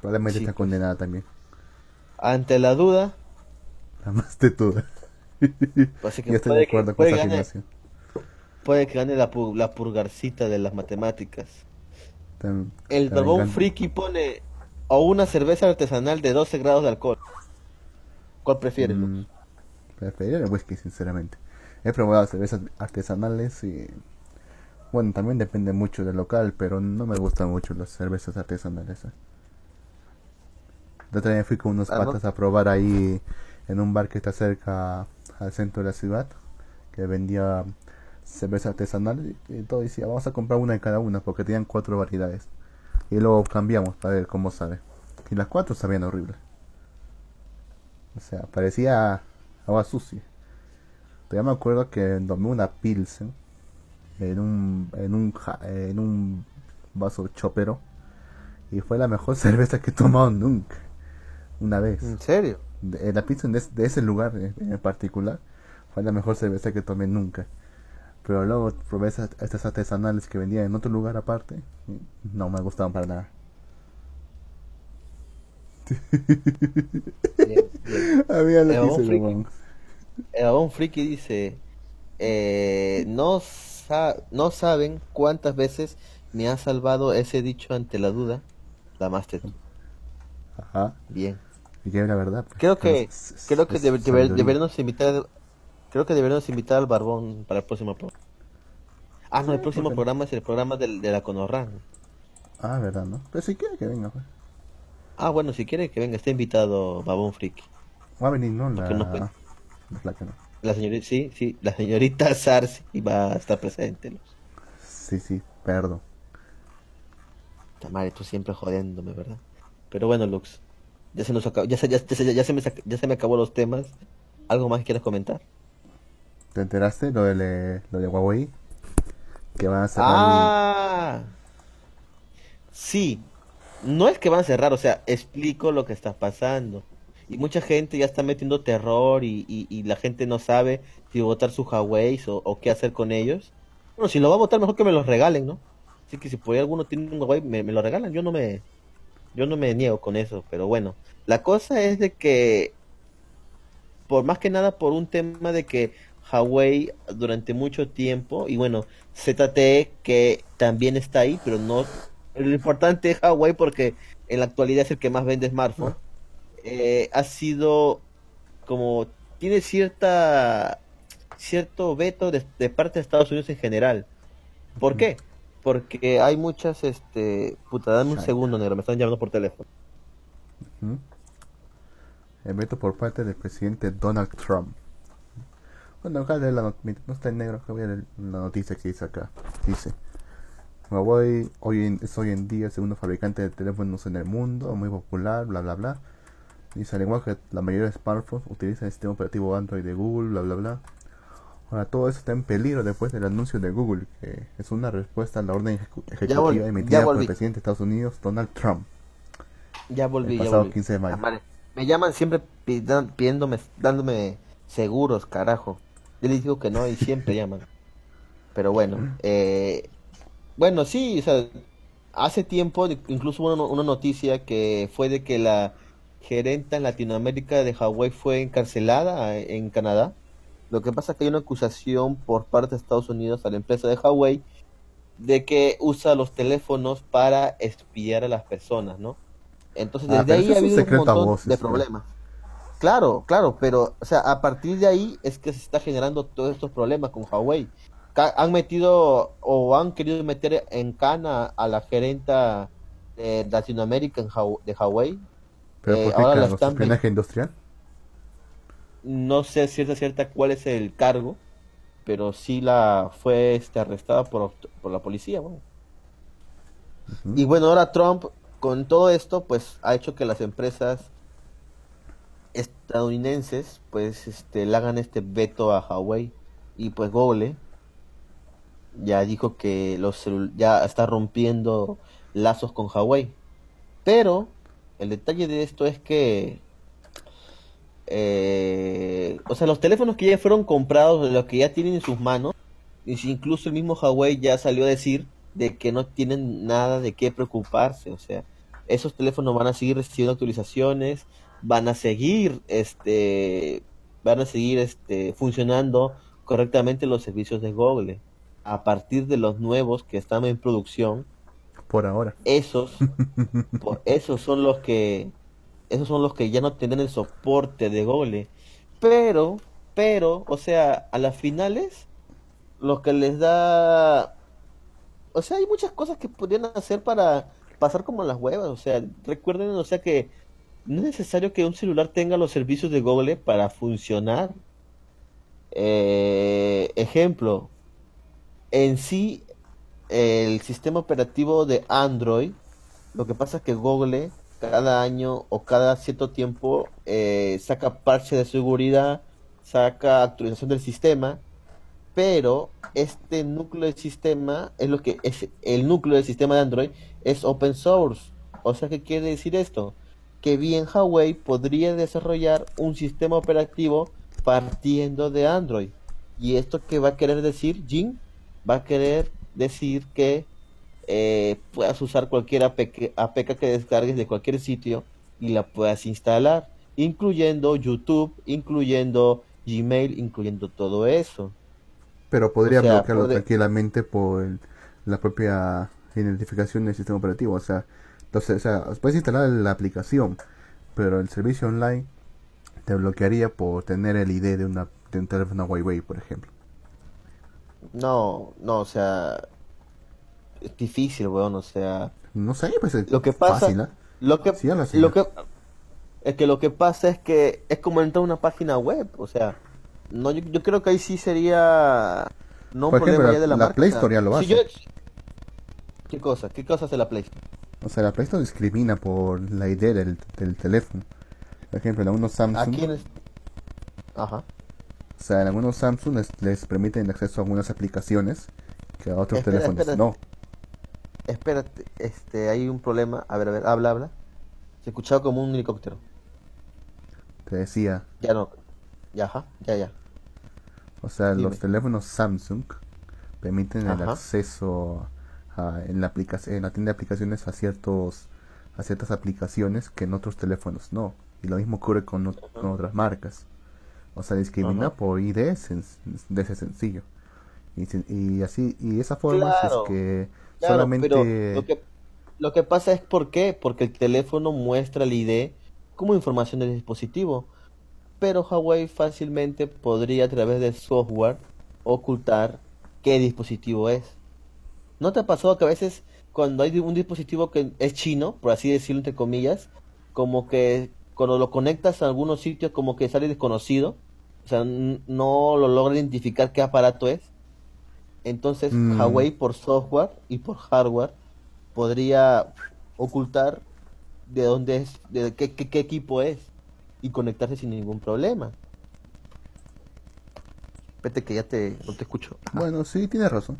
probablemente Sí, está pues. condenada también. Ante la duda, La más de así que Yo estoy de que, con esa que gane, afirmación. puede que gane la, pu- la purgarcita de las matemáticas. El Barbón Friki pone o una cerveza artesanal de 12 grados de alcohol. ¿Cuál prefieres? Mm, preferiría el whisky, sinceramente. He probado cervezas artesanales y... Bueno, también depende mucho del local, pero no me gustan mucho las cervezas artesanales. ¿eh? La otra vez fui con unos ¿no? patas a probar ahí en un bar que está cerca al centro de la ciudad, que vendía cerveza artesanal y, y todo decía, vamos a comprar una de cada una porque tenían cuatro variedades. Y luego cambiamos para ver cómo sabe. Y las cuatro sabían horrible. O sea, parecía agua sucia. Todavía me acuerdo que tomé una Pilsen en un, en un, en un vaso chopero. Y fue la mejor cerveza que he tomado nunca. Una vez. ¿En serio? De, la Pilsen de, de ese lugar en, en particular fue la mejor cerveza que tomé nunca. Pero luego probé esas, estas artesanales que vendían en otro lugar aparte. y No me gustaban para nada. Bien, bien. Había Eh, hice, friki. El Friki dice: eh, no, sa- no saben cuántas veces me ha salvado ese dicho ante la duda. La Master. Ajá. Bien. Y que es la verdad. pues. Creo que, creo que es debe- debe- sabiduría. deberíamos invitar Creo que deberíamos invitar al Barbón para el próximo programa. Ah, no, el próximo programa es el programa del, de la Conorran. Ah, verdad, ¿no? Pero si quiere que venga, pues. Ah, bueno, si quiere que venga, está invitado Babón Friki. Va a venir, ¿no? La, no puede. la flaca, ¿no? La señorita, sí, sí, la señorita Sarsi va a estar presente. Luz. Sí, sí, perdón. Tamare, tú siempre jodiéndome, ¿verdad? Pero bueno, Lux, ya se nos acabó, ya se, ya, ya, ya se me, ya se me acabó los temas. ¿Algo más que quieras comentar? ¿Te enteraste lo de, lo de Huawei? Que van a cerrar Ah, sí, no es que van a cerrar, o sea, explico lo que está pasando. Y mucha gente ya está metiendo terror y, y, y la gente no sabe si votar sus Huawei o, o qué hacer con ellos. Bueno, si lo va a votar, mejor que me los regalen, ¿no? Así que si por ahí alguno tiene un Huawei, me, me lo regalan. Yo no me, yo no me niego con eso, pero bueno. La cosa es de que, por más que nada, por un tema de que Huawei durante mucho tiempo, y bueno, ZTE que también está ahí, pero no. Lo importante es Huawei porque en la actualidad es el que más vende smartphones. Eh, ha sido como tiene cierta cierto veto de, de parte de Estados Unidos en general. ¿Por qué? Porque hay muchas, este, puta, dame un segundo, negro, me están llamando por teléfono. El veto por parte del presidente Donald Trump. Bueno, acá de la no está en negro, acá voy a leer la noticia que dice acá. Dice, Huawei hoy en- es hoy en día el segundo fabricante de teléfonos en el mundo, muy popular, bla bla bla. Dice, al que la mayoría de smartphones utilizan el sistema operativo Android de Google, bla bla bla. Ahora todo eso está en peligro después del anuncio de Google, que es una respuesta a la orden ejecu- ejecutiva ya emitida por el presidente de Estados Unidos, Donald Trump. Ya volví, El ya pasado volví. 15 de mayo. Ah. Me llaman siempre pidiéndome, dándome seguros, carajo. Yo les digo que no y siempre llaman. Pero bueno, eh, bueno, sí, o sea, hace tiempo incluso hubo una, una noticia que fue de que la gerenta en Latinoamérica de Huawei fue encarcelada eh, en Canadá. Lo que pasa es que hay una acusación por parte de Estados Unidos a la empresa de Huawei de que usa los teléfonos para espiar a las personas, ¿no? Entonces, Ah, desde ahí ha habido un montón voces, de creo. problemas. Claro, claro, pero, o sea, a partir de ahí es que se está generando todos estos problemas con Huawei. Ca- Han metido o han querido meter en cana a la gerenta de Latinoamérica en de Huawei. Pero Eh, ¿por qué ahora la están ¿Espionaje industrial? No sé cierta cierta cuál es el cargo, pero sí la fue este, arrestada por, por la policía. bueno. Y bueno, ahora Trump con todo esto pues ha hecho que las empresas estadounidenses pues este le hagan este veto a Huawei y pues Google ya dijo que los ya está rompiendo lazos con Huawei. Pero el detalle de esto es que eh, o sea, los teléfonos que ya fueron comprados, los que ya tienen en sus manos, incluso el mismo Huawei ya salió a decir de que no tienen nada de qué preocuparse, o sea, esos teléfonos van a seguir recibiendo actualizaciones, van a seguir, este, van a seguir, este, funcionando correctamente los servicios de Google. A partir de los nuevos que están en producción, Por ahora. esos, esos son los que, esos son los que ya no tienen el soporte de Google. Pero, pero, o sea, a las finales, lo que les da, o sea, hay muchas cosas que podrían hacer para pasar como las huevas. O sea, recuerden, o sea, que no es necesario que un celular tenga los servicios de Google para funcionar. Eh, ejemplo, en sí, el sistema operativo de Android, lo que pasa es que Google cada año o cada cierto tiempo eh, saca parche de seguridad, saca actualización del sistema, pero este núcleo del sistema es lo que es el núcleo del sistema de Android es open source. O sea, ¿qué quiere decir esto? Que bien Huawei podría desarrollar un sistema operativo partiendo de Android. ¿Y esto qué va a querer decir, Jin? Va a querer decir que eh, puedas usar cualquier APK, APK que descargues de cualquier sitio y la puedas instalar, incluyendo YouTube, incluyendo Gmail, incluyendo todo eso. Pero podría O sea, bloquearlo puede- tranquilamente por el- la propia identificación del sistema operativo. O sea, entonces, o sea, puedes instalar la aplicación, pero el servicio online te bloquearía por tener el ID de una de un teléfono Huawei, por ejemplo. No, no, o sea, es difícil, weón, o sea, No sé, pues es lo que pasa, fácil, lo que, Sí, lo que, es que lo que pasa es que es como entrar a una página web, o sea, no, yo, yo creo que ahí sí sería no un Por ejemplo, problema la- de la, la. Play Store ya lo Si hace. yo- ¿Qué cosa? ¿Qué cosa hace la Play Store? O sea, la Play Store discrimina por la idea del, del teléfono. Por ejemplo, en algunos ¿A Samsung? Ajá. o sea, en algunos Samsung les, les permiten acceso a algunas aplicaciones que a otros Espera, teléfonos espera. no. Espérate, este, hay un problema. A ver, a ver, habla, habla. Se escuchaba como un helicóptero. Te decía, Ya no. Ya, ajá, ya, ya. o sea, Dime. los teléfonos Samsung permiten el acceso a- en la aplicación, en la tienda de aplicaciones a ciertos a ciertas aplicaciones que en otros teléfonos no. Y lo mismo ocurre con, ot- con otras marcas. O sea, discrimina Ajá. por ID sen- de ese sencillo. Y, y así, y esa forma Claro, es que Claro, solamente pero lo que, lo que pasa es ¿por qué? Porque el teléfono muestra el ID como información del dispositivo. Pero Huawei fácilmente podría a través del software ocultar qué dispositivo es. ¿No te ha pasado que a veces cuando hay un dispositivo que es chino, por así decirlo entre comillas, como que cuando lo conectas a algunos sitios como que sale desconocido? O sea, no lo logra identificar qué aparato es. Entonces, Mm. Huawei por software y por hardware podría ocultar de dónde es, de qué, qué- qué equipo es y conectarse sin ningún problema. Espérate que ya te, no te escucho. Ajá. bueno, sí, tienes razón.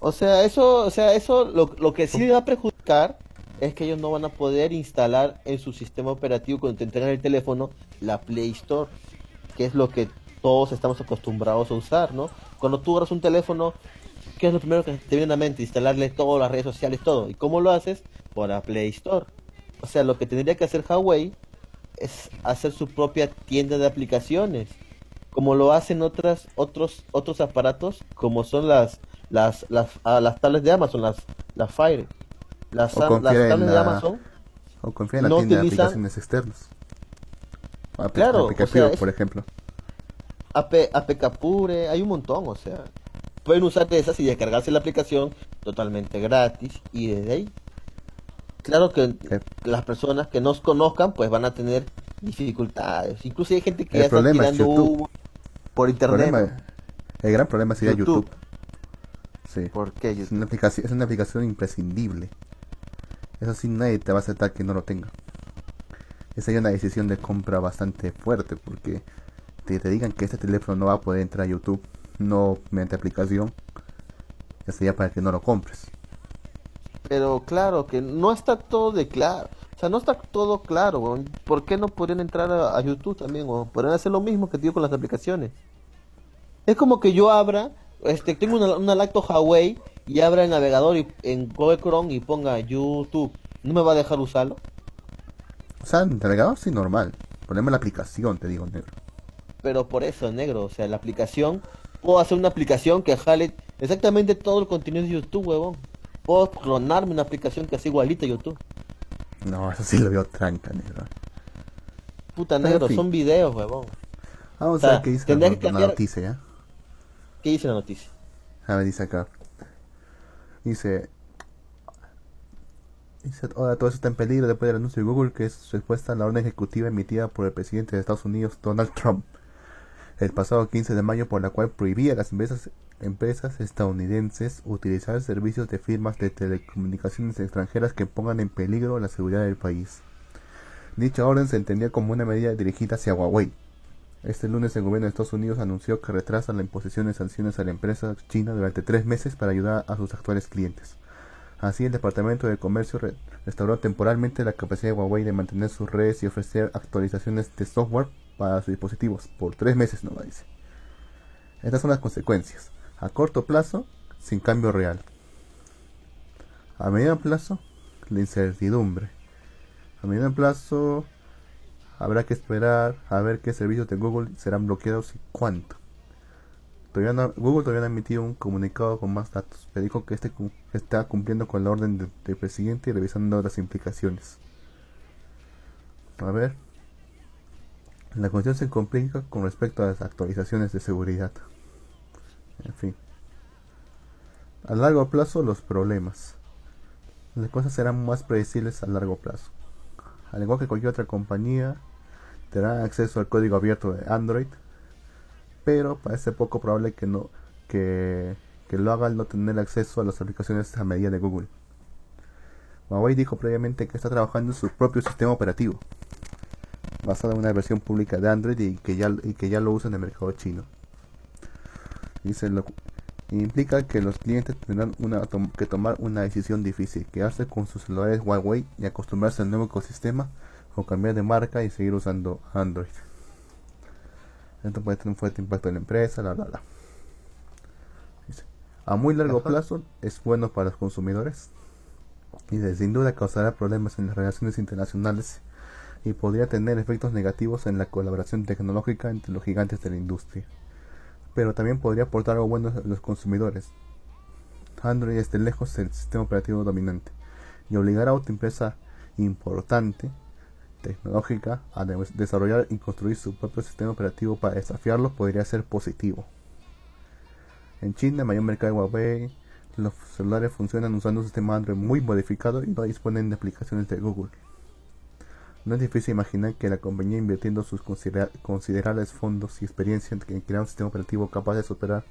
O sea, eso, o sea, eso lo, lo que sí va a perjudicar es que ellos no van a poder instalar en su sistema operativo cuando te entregan el teléfono la Play Store, que es lo que todos estamos acostumbrados a usar, ¿no? Cuando tú agarras un teléfono, ¿qué es lo primero que te viene a la mente? Instalarle todas las redes sociales, todo. ¿Y cómo lo haces? Por la Play Store. O sea, lo que tendría que hacer Huawei es hacer su propia tienda de aplicaciones, como lo hacen otras otros otros aparatos, como son las las las ah, las tablets de Amazon, las las Fire, las, las tablets de Amazon. O confía en la No tienda de aplicaciones externas. Claro, Applica o sea, Pure, es- por ejemplo. AP, APK Pure, hay un montón, o sea, pueden usar de esas y descargarse la aplicación totalmente gratis y desde ahí. Claro que Eh, las personas que nos conozcan pues van a tener dificultades. Incluso hay gente que El ya está es tirando YouTube. humo por internet. problema- el gran problema sería YouTube. YouTube. Sí. ¿Por qué Es YouTube? una aplicación, es una aplicación imprescindible. Eso sí, nadie te va a aceptar que no lo tenga. Esa es una decisión de compra bastante fuerte porque te, te digan que este teléfono no va a poder entrar a YouTube, no mediante aplicación, ya sería para que no lo compres. Pero claro, que no está todo de claro. O sea, no está todo claro, weón. ¿Por qué no podrían entrar a, a YouTube también, weón? Podrían hacer lo mismo que digo con las aplicaciones. Es como que yo abra, este, tengo una, una lacto Huawei y abra el navegador y, en Google Chrome y ponga YouTube. ¿No me va a dejar usarlo? O sea, en navegador sí normal. El es la aplicación, te digo, negro. Pero por eso, negro, o sea, la aplicación, puedo hacer una aplicación que jale exactamente todo el contenido de YouTube, huevón. Puedo clonarme una aplicación que hace igualita a YouTube. No, eso sí lo veo tranca, negro. Puta Pero, en negro, fin. son videos, huevón. Vamos O sea, a ver qué dice la, que noticia, ¿ya? ¿Qué dice la noticia? A ver, dice acá. Dice. Dice, ahora todo eso está en peligro después del anuncio de Google que es respuesta a la orden ejecutiva emitida por el presidente de Estados Unidos, Donald Trump, el pasado 15 de mayo, por la cual prohibía a las empresas, estadounidenses utilizar servicios de firmas de telecomunicaciones extranjeras que pongan en peligro la seguridad del país. Dicha orden se entendía como una medida dirigida hacia Huawei, este lunes el gobierno de Estados Unidos anunció que retrasa la imposición de sanciones a la empresa china durante tres meses para ayudar a sus actuales clientes. Así, el Departamento de Comercio re- restauró temporalmente la capacidad de Huawei de mantener sus redes y ofrecer actualizaciones de software para sus dispositivos por tres meses, no dice. Estas son las consecuencias. A corto plazo, sin cambio real. A mediano plazo, la incertidumbre. A mediano plazo, Habrá que esperar a ver qué servicios de Google serán bloqueados y cuánto. Todavía no- Google todavía no ha emitido un comunicado con más datos, pero dijo que este está cumpliendo con la orden de- del presidente y revisando las implicaciones. A ver. La cuestión se complica con respecto a las actualizaciones de seguridad. En fin. A largo plazo los problemas. Las cosas serán más predecibles a largo plazo. Al igual que cualquier otra compañía, tendrán acceso al código abierto de Android, pero parece poco probable que no que, que lo haga al no tener acceso a las aplicaciones a medida de Google. Huawei dijo previamente que está trabajando en su propio sistema operativo, basado en una versión pública de Android y que ya, y que ya lo usa en el mercado chino. Dice lo, implica que los clientes tendrán una, que tomar una decisión difícil, quedarse con sus celulares Huawei y acostumbrarse al nuevo ecosistema o cambiar de marca y seguir usando Android. Esto puede tener un fuerte impacto en la empresa, la la la. a muy largo plazo es bueno para los consumidores y sin duda causará problemas en las relaciones internacionales y podría tener efectos negativos en la colaboración tecnológica entre los gigantes de la industria. Pero también podría aportar algo bueno a los consumidores. Android es de lejos el sistema operativo dominante y obligar a otra empresa importante tecnológica a desarrollar y construir su propio sistema operativo para desafiarlo podría ser positivo. En China, el mayor mercado de Huawei, los celulares funcionan usando un sistema Android muy modificado y no disponen de aplicaciones de Google. No es difícil imaginar que la compañía invirtiendo sus considerables fondos y experiencia en crear un sistema operativo capaz de superar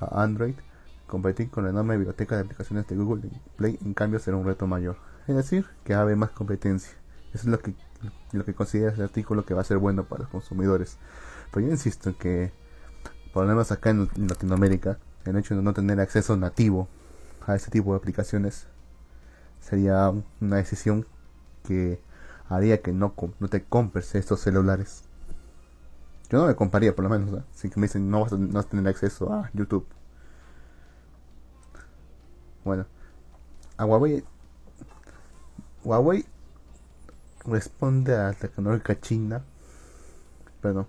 a Android, competir con la enorme biblioteca de aplicaciones de Google Play en cambio será un reto mayor. Es decir, que va a haber más competencia. Eso es lo que, lo que considera este artículo que va a ser bueno para los consumidores. Pero yo insisto en que, por lo menos acá en Latinoamérica, el hecho de no tener acceso nativo a ese tipo de aplicaciones sería una decisión que haría que no, no te compres estos celulares. Yo no me compraría por lo menos, si que me dicen no vas, a, no vas a tener acceso a YouTube. Bueno, a Huawei, Huawei responde a la tecnológica china, perdón,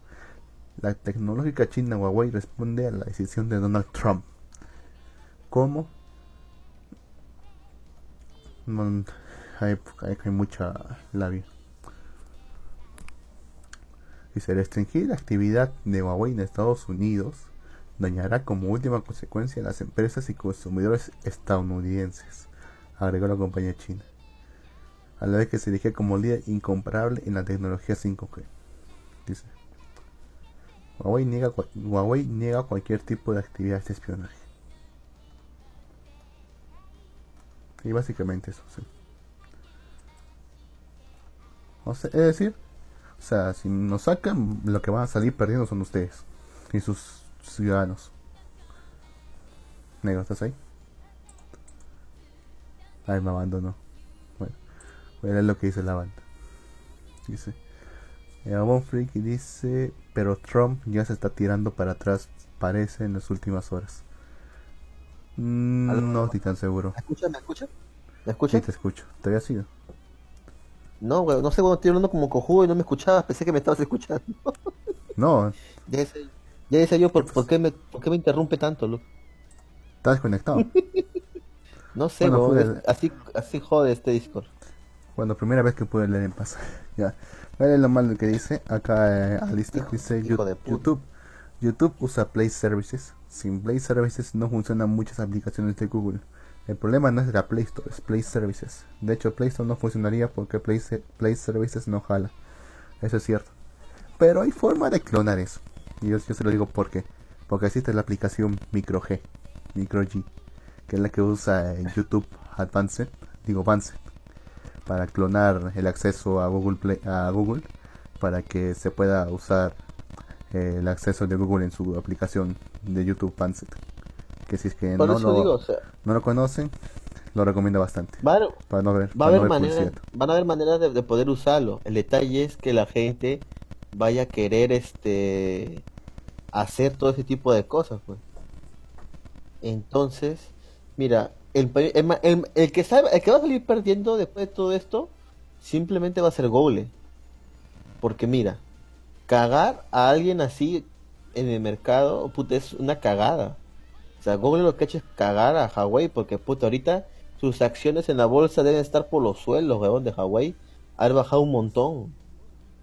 la tecnológica china Huawei responde a la decisión de Donald Trump. ¿Cómo? Hay, hay, mucha labia. Dice, restringir la actividad de Huawei en Estados Unidos dañará como última consecuencia a las empresas y consumidores estadounidenses, agregó la compañía china, a la vez que se elige como líder incomparable en la tecnología 5G. Dice, Huawei niega, Huawei niega cualquier tipo de actividad de espionaje. Y básicamente eso, sí. O sea, es decir, o sea, si nos sacan, lo que van a salir perdiendo son ustedes y sus ciudadanos. Negro, ¿estás ahí? Ay, me abandonó. Bueno, voy a leer lo que dice la banda. Dice. Bon Freaky dice, pero Trump ya se está tirando para atrás, parece, en las últimas horas. Mm, no estoy tan seguro. ¿Me escuchas? ¿Me escuchas? ¿Me escuchas? Sí, te escucho. ¿Te había sido? No, güey, no sé cuando estoy hablando como cojudo y no me escuchabas, pensé que me estabas escuchando. no. Ya decía, ya decía yo, ¿por, por, qué me, ¿por qué me interrumpe tanto, Luke? ¿Estás desconectado? no sé, güey, así, así jode este Discord. Bueno, primera vez que pude leer en paz. ya. Vale lo malo que dice. Acá eh, Alistair dice YouTube. YouTube usa Play Services. Sin Play Services no funcionan muchas aplicaciones de Google. El problema no es la Play Store, es Play Services. De hecho, Play Store no funcionaría porque Play, Play Services no jala. Eso es cierto. Pero hay forma de clonar eso. Y yo, se lo digo porque. Porque existe la aplicación MicroG. MicroG. Que es la que usa YouTube Advanced. Digo Advanced para clonar el acceso a Google Play, a Google para que se pueda usar eh, el acceso de Google en su aplicación de YouTube Pancet. Que si es que no lo, no lo conocen, lo recomiendo bastante. Va, para no ver, va a haber maneras, van a haber maneras de, poder usarlo. El detalle es que la gente vaya a querer este hacer todo ese tipo de cosas, pues. Entonces, mira, el, el, que sabe, el que va a salir perdiendo después de todo esto, simplemente va a ser Google. Porque mira, cagar a alguien así en el mercado, puta, es una cagada. O sea, Google lo que ha hecho es cagar a Huawei, porque puta, ahorita sus acciones en la bolsa deben estar por los suelos, weón, de Huawei. Ha bajado un montón.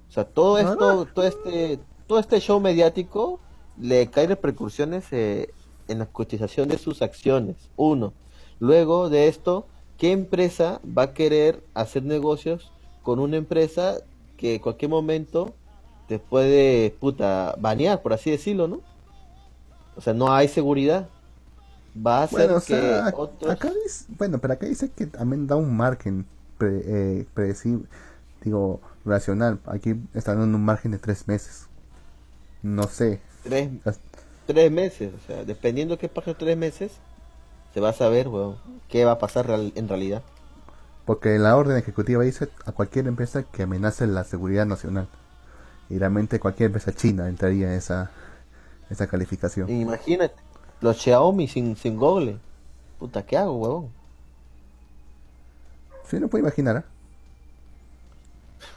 O sea, todo esto, todo este, todo este show mediático le cae repercusiones eh, en la cotización de sus acciones. Uno. Luego de esto, ¿qué empresa va a querer hacer negocios con una empresa que en cualquier momento te puede, puta, banear, por así decirlo, ¿no? O sea, no hay seguridad. Va a Bueno, o que sea, otros... acá dice, bueno, pero acá dice que también da un margen pre- eh, predecible, digo, racional. Aquí está dando un margen de tres meses. No sé. Tres, tres meses, o sea, dependiendo qué pase tres meses, se va a saber, weón, qué va a pasar real- en realidad. Porque la orden ejecutiva dice a cualquier empresa que amenace la seguridad nacional. Y realmente cualquier empresa china entraría en esa, esa calificación. Imagínate, los Xiaomi sin, sin Google. Puta, ¿qué hago, huevón? Sí, no puedo imaginar.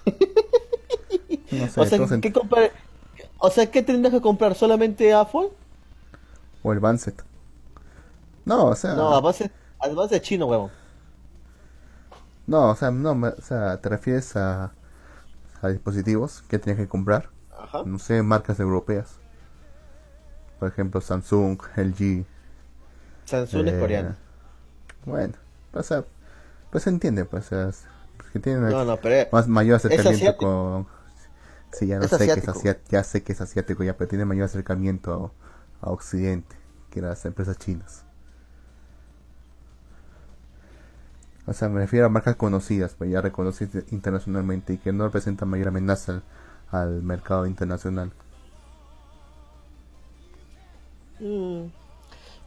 No sé, o sea, todos en- ¿qué comprar? O sea, ¿qué tendrías que comprar? ¿Solamente Apple? o el Banset. No, o sea, No, además de chino, huevón. no, o sea, no, o sea, te refieres a, a dispositivos que tienes que comprar, Ajá. no sé, marcas europeas. Por ejemplo, Samsung, LG. Samsung es eh, coreano. Bueno, o sea, pues se entiende, pues, es- que tienen No, no, pero más mayor acercamiento con sí ya no sé que es asiático. asiático ya sé que es asiático ya pero tiene mayor acercamiento a, a occidente que las empresas chinas o sea me refiero a marcas conocidas pues ya reconocidas internacionalmente y que no representan mayor amenaza al, al mercado internacional Mm,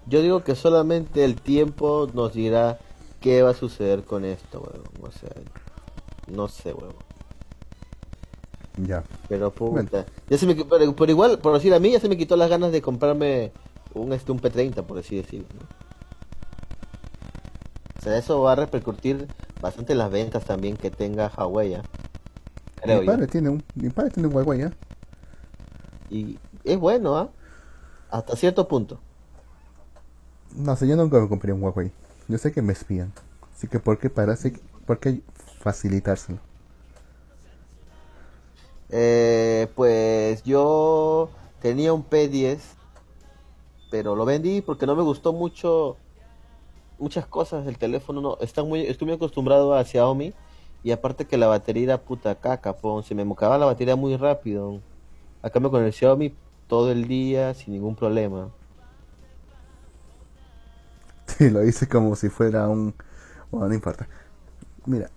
Yo digo que solamente el tiempo nos dirá qué va a suceder con esto, huevón. O sea, no sé, huevón. ya Pero puta. Ya se me, pero, pero igual, por decir a mí, ya se me quitó las ganas de comprarme un, este, un P30, por así decirlo. ¿no? O sea, eso va a repercutir bastante en las ventas también que tenga Huawei, creo mi yo. padre tiene un mi padre tiene un Huawei ¿eh? Y es bueno, ¿ah? Hasta cierto punto. no sé yo nunca me compré un Huawei yo sé que me espían así que por qué parece por qué facilitárselo Eh, pues yo tenía un P10, pero lo vendí porque no me gustó mucho muchas cosas del teléfono. No, está muy, estoy muy acostumbrado a Xiaomi y aparte que la batería era puta caca, pon, se me mocaba la batería muy rápido. A cambio con el Xiaomi todo el día sin ningún problema. Sí, lo hice como si fuera un... Bueno, no importa. Mira,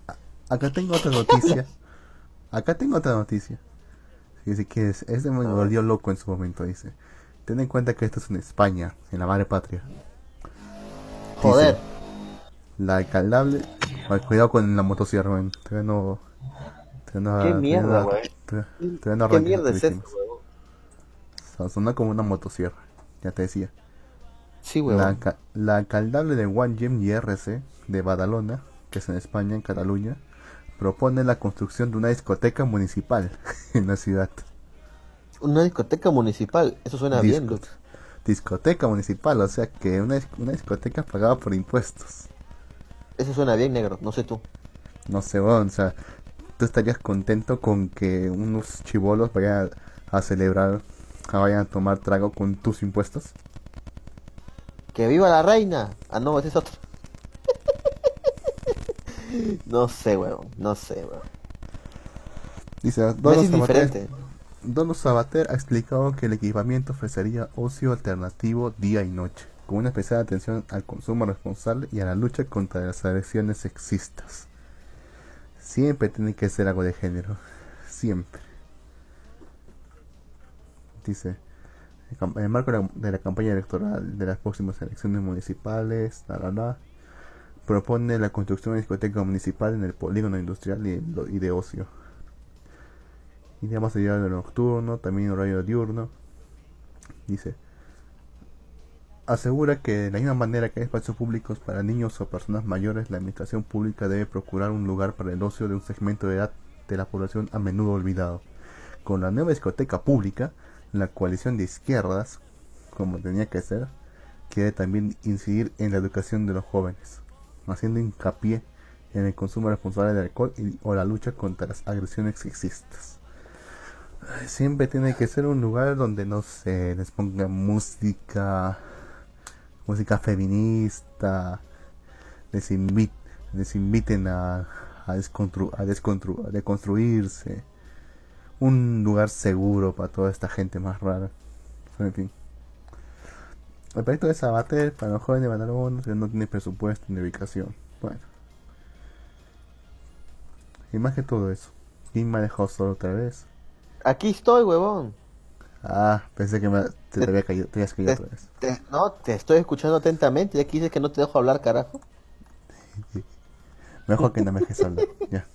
acá tengo otra noticia. Acá tengo otra noticia. Dice que es, este me volvió loco en su momento, dice. Ten en cuenta que esto es en España, en la madre patria. Joder, La alcaldable... Cuidado con la motosierra, man. Todavía no... todavía no- qué mierda, güey. ¿Qué mierda es esto, sea, Sonó como una motosierra, ya te decía. Sí, La, la alcaldable de One Gym YRC de Badalona, que es en España, en Cataluña, propone la construcción de una discoteca municipal en la ciudad. Una discoteca municipal, eso suena bien, Lux. discoteca municipal, o sea que una, una discoteca pagada por impuestos. Eso suena bien, negro, no sé tú. No sé, weón, o sea, ¿tú estarías contento con que unos chivolos vayan a, a celebrar, vayan a tomar trago con tus impuestos? ¡Que viva la reina! Ah, no, ese es otro. no sé, weón. No sé, weón. Dice, es Sabater. Dono Sabater ha explicado que el equipamiento ofrecería ocio alternativo día y noche, con una especial atención al consumo responsable y a la lucha contra las agresiones sexistas. Siempre tiene que ser algo de género, siempre. Dice, en el marco de la, campaña electoral de las próximas elecciones municipales, la, la, la, propone la construcción de una discoteca municipal en el polígono industrial y, y de ocio. Iría más allá de lo nocturno, también horario diurno. Dice, asegura que de la misma manera que hay espacios públicos para niños o personas mayores, la administración pública debe procurar un lugar para el ocio de un segmento de edad de la población a menudo olvidado. Con la nueva discoteca pública, la coalición de izquierdas, como tenía que ser, quiere también incidir en la educación de los jóvenes, haciendo hincapié en el consumo responsable de alcohol y- o la lucha contra las agresiones sexistas. Siempre tiene que ser un lugar donde no se les ponga música, música feminista, les, invit, inviten a, a, a, a deconstruirse. Un lugar seguro para toda esta gente más rara. En fin. El proyecto de Sabater para los jóvenes de no tiene presupuesto ni ubicación. Bueno. Y más que todo eso. ¿Quién me dejado solo otra vez? Aquí estoy, huevón. Ah, pensé que me, te, había caído, te habías caído Te- otra vez. te- no, te estoy escuchando atentamente. Ya que dices que no te dejo hablar, carajo. Mejor que no me dejes hablar. Ya.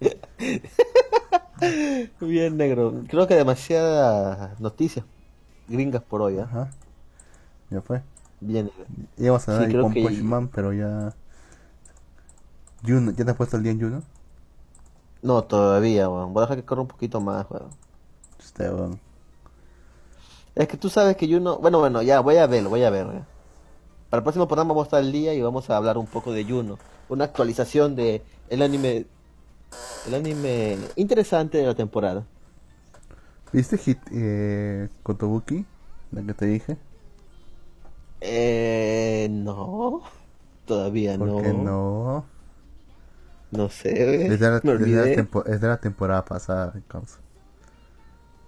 Bien, negro. Creo que demasiadas noticias gringas por hoy. Ajá. Ya fue. Bien, negro. Íbamos a Sí, creo con que- Man, pero ya. Juno, ¿Ya te has puesto el día en Juno? No, todavía, weón. Voy a dejar que corra un poquito más, weón. Este, weón. Es que tú sabes que yo no... Bueno, bueno, ya, voy a verlo, voy a ver. Para el próximo programa vamos a estar al día y vamos a hablar un poco de Juno. Una actualización de el anime... El anime interesante de la temporada. ¿Viste Hit eh, Kotobuki? La que te dije. Eh... No. Todavía ¿Por no. qué no? No sé, Es de la, me es de la olvidé. tempo- es de la temporada pasada, causa.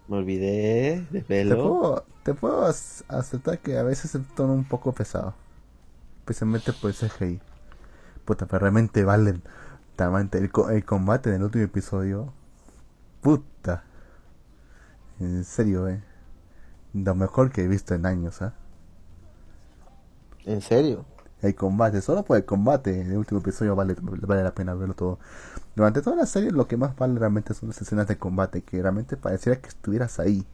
Me olvidé de Te verlo. puedo, te puedo ac- aceptar que a veces el tono un poco pesado. Especialmente por el CGI. Puta, pero realmente vale. El, co- el combate en el último episodio. Puta. En serio, eh. Lo mejor que he visto en años, ¿ah? ¿En serio? El combate, solo por el combate en el último episodio vale, vale la pena verlo todo. Durante toda la serie lo que más vale realmente son las escenas de combate, que realmente pareciera que estuvieras ahí.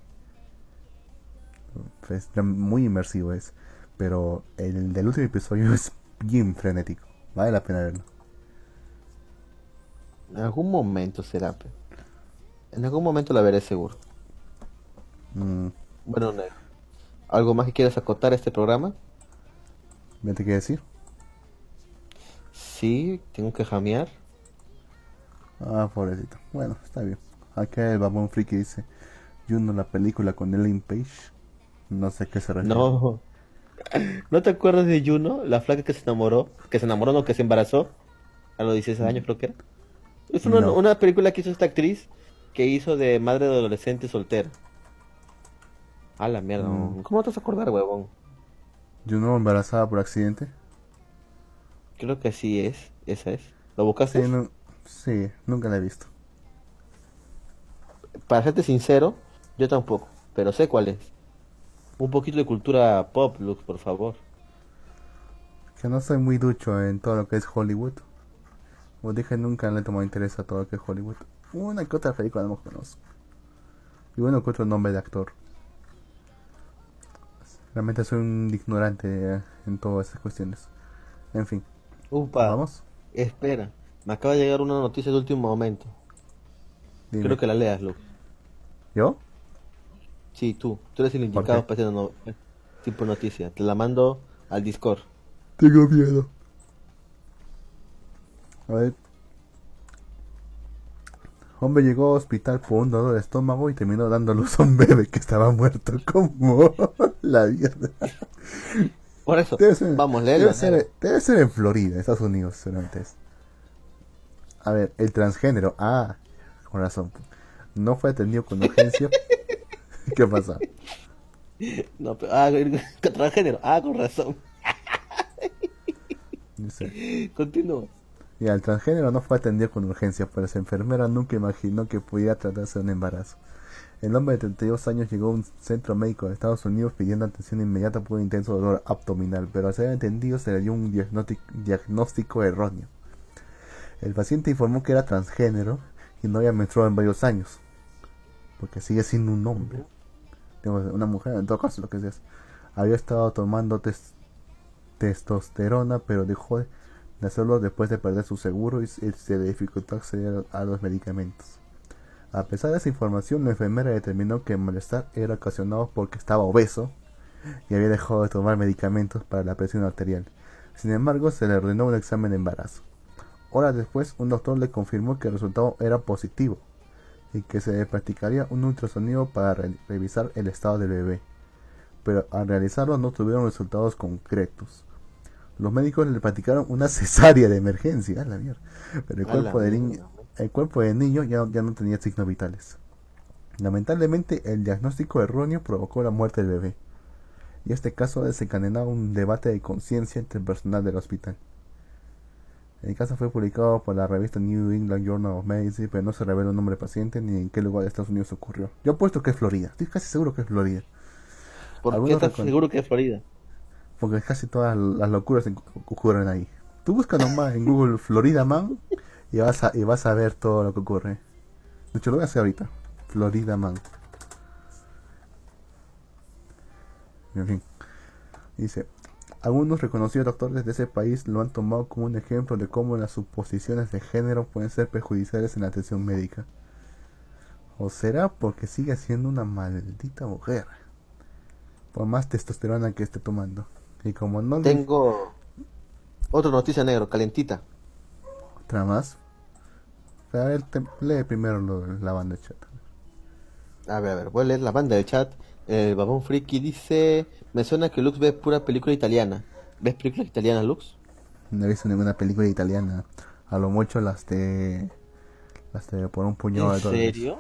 Es muy inmersivo es. Pero el del último episodio es bien frenético. Vale la pena verlo. En algún momento será. En algún momento la veré seguro. Mm, Bueno. ¿Algo más que quieras acotar a este programa? ¿Ya te quiero decir? Sí, tengo que jamear. Ah, pobrecito. Bueno, está bien. Acá el babón friki dice: Juno, la película con Ellen Page. No sé a qué se refiere. No. ¿No te acuerdas de Juno? La flaca que se enamoró. Que se enamoró, no, que se embarazó. A los 16 años creo que era. Es una, No. una película que hizo esta actriz. Que hizo de madre de adolescente soltera. A la mierda. ¿Cómo no te vas a acordar, huevón? Juno embarazada por accidente. Creo que sí es. Esa es. ¿Lo buscaste? Sí, no- sí, nunca la he visto. Para serte sincero, yo tampoco, pero sé cuál es. Un poquito de cultura pop, Lux, por favor. Que no soy muy ducho en todo lo que es Hollywood. Como dije, nunca le tomado interés a todo lo que Hollywood. Una que otra película no conozco. Y uno que otro nombre de actor. Realmente soy un ignorante eh, en todas esas cuestiones. En fin, Upa, vamos. espera. Me acaba de llegar una noticia de último momento. Dime. Quiero que la leas, Lux. ¿Yo? Sí, tú. Tú eres el ¿Por indicado para ese no- tipo de noticia. Te la mando al Discord. Tengo miedo. A ver. Hombre llegó al hospital por un dolor de estómago y terminó dando luz a un bebé que estaba muerto. como La mierda. Por eso, Debe ser, vamos, debe léela. ser, debe ser en Florida, Estados Unidos, seguramente es. A ver, el transgénero. Ah, con razón. No fue atendido con urgencia. ¿Qué pasa? No, pero, ah, transgénero. Ah, con razón. Dice, Continúa. Y el transgénero no fue atendido con urgencia, pues la enfermera nunca imaginó que pudiera tratarse de un embarazo. El hombre de 32 años llegó a un centro médico de Estados Unidos pidiendo atención inmediata por un intenso dolor abdominal, pero al ser atendido se le dio un diagnóstico, erróneo. El paciente informó que era transgénero y no había menstruado en varios años, porque sigue siendo un hombre. Una mujer, en todo caso, lo que sea. Había estado tomando tes- testosterona, pero dejó de de hacerlo después de perder su seguro y se le dificultó acceder a los medicamentos. A pesar de esa información, la enfermera determinó que el malestar era ocasionado porque estaba obeso y había dejado de tomar medicamentos para la presión arterial. Sin embargo, se le ordenó un examen de embarazo. Horas después, un doctor le confirmó que el resultado era positivo. y que se practicaría un ultrasonido para re- revisar el estado del bebé. Pero al realizarlo no tuvieron resultados concretos. Los médicos le practicaron una cesárea de emergencia, a la mierda. Pero el cuerpo del niño, el cuerpo del niño ya, ya no tenía signos vitales. Lamentablemente, el diagnóstico erróneo provocó la muerte del bebé. Y este caso ha desencadenado un debate de conciencia entre el personal del hospital. El caso fue publicado por la revista New England Journal of Medicine, pero no se revela un nombre de paciente ni en qué lugar de Estados Unidos ocurrió. Yo apuesto que es Florida. Estoy casi seguro que es Florida. ¿Por qué estás seguro que es Florida? Porque casi todas las locuras en- ocurren ahí. Tú busca nomás en Google Florida Man y vas a, y vas a ver todo lo que ocurre. De hecho, lo voy a hacer ahorita. Florida Man. En fin. Dice, algunos reconocidos doctores de ese país lo han tomado como un ejemplo de cómo las suposiciones de género pueden ser perjudiciales en la atención médica. ¿O será porque sigue siendo una maldita mujer? Por más testosterona que esté tomando. Y como no le Tengo otra noticia negro, calentita. otra más. A ver, te- lee primero lo la banda de chat. A ver, a ver, voy a leer la banda de chat. El babón friki dice, me suena que Lux ve pura película italiana. ¿Ves películas italianas, Lux? No he visto ninguna película italiana. A lo mucho las de. Las de por un puñado ¿En de dólares. serio?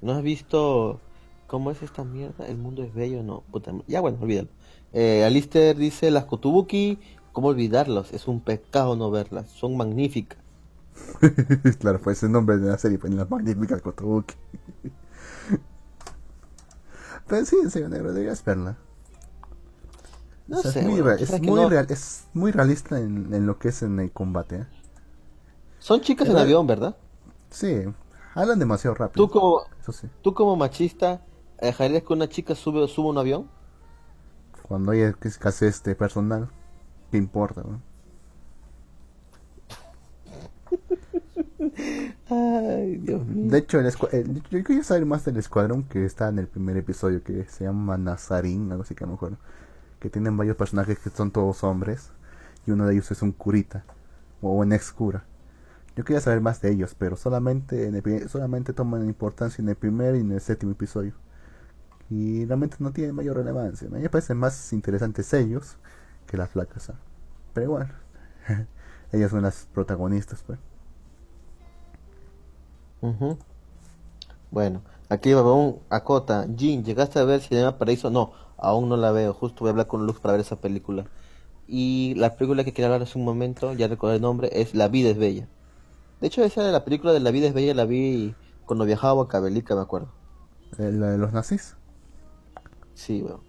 ¿No has visto cómo es esta mierda? El mundo es bello, no. Puta, ya bueno, olvídalo. Eh, Alister dice, las Kotubuki, ¿cómo olvidarlos? Es un pecado no verlas, son magníficas. claro, pues el nombre de la serie, pues las magníficas Kotobuki. Pero sí, en serio, negro, deberías verla. No O sea, sé, es, muy, real- es, muy no- real- es muy realista en, en lo que es en el combate. ¿eh? Son chicas en avión, ¿verdad? Sí, hablan demasiado rápido. Tú como, sí. tú como machista, ¿dejarías que una chica sube, suba un avión? Cuando hay escasez este personal, ¿qué importa? no? Ay, Dios mío. De hecho, el el- yo quería saber más del escuadrón que está en el primer episodio, que se llama Nazarín, algo así que no me acuerdo. Que tienen varios personajes que son todos hombres, y uno de ellos es un curita, o un ex cura. Yo quería saber más de ellos, pero solamente, en el solamente toman importancia en el primer y en el séptimo episodio. Y realmente no tienen mayor relevancia. A mí me parecen más interesantes ellos que las flacas. ¿ah? Pero igual, ellas son las protagonistas, pues. Ujú. Bueno, aquí Babón acota. Jin, ¿llegaste a ver Cinema Paraíso? No, aún no la veo. Justo voy a hablar con Lux para ver esa película. Y la película que quería hablar hace un momento, ya recordé el nombre, es La vida es bella. De hecho, esa de la película de La vida es bella la vi cuando viajaba a Cabelica, me acuerdo. Eh, La de los nazis. Sí, weón.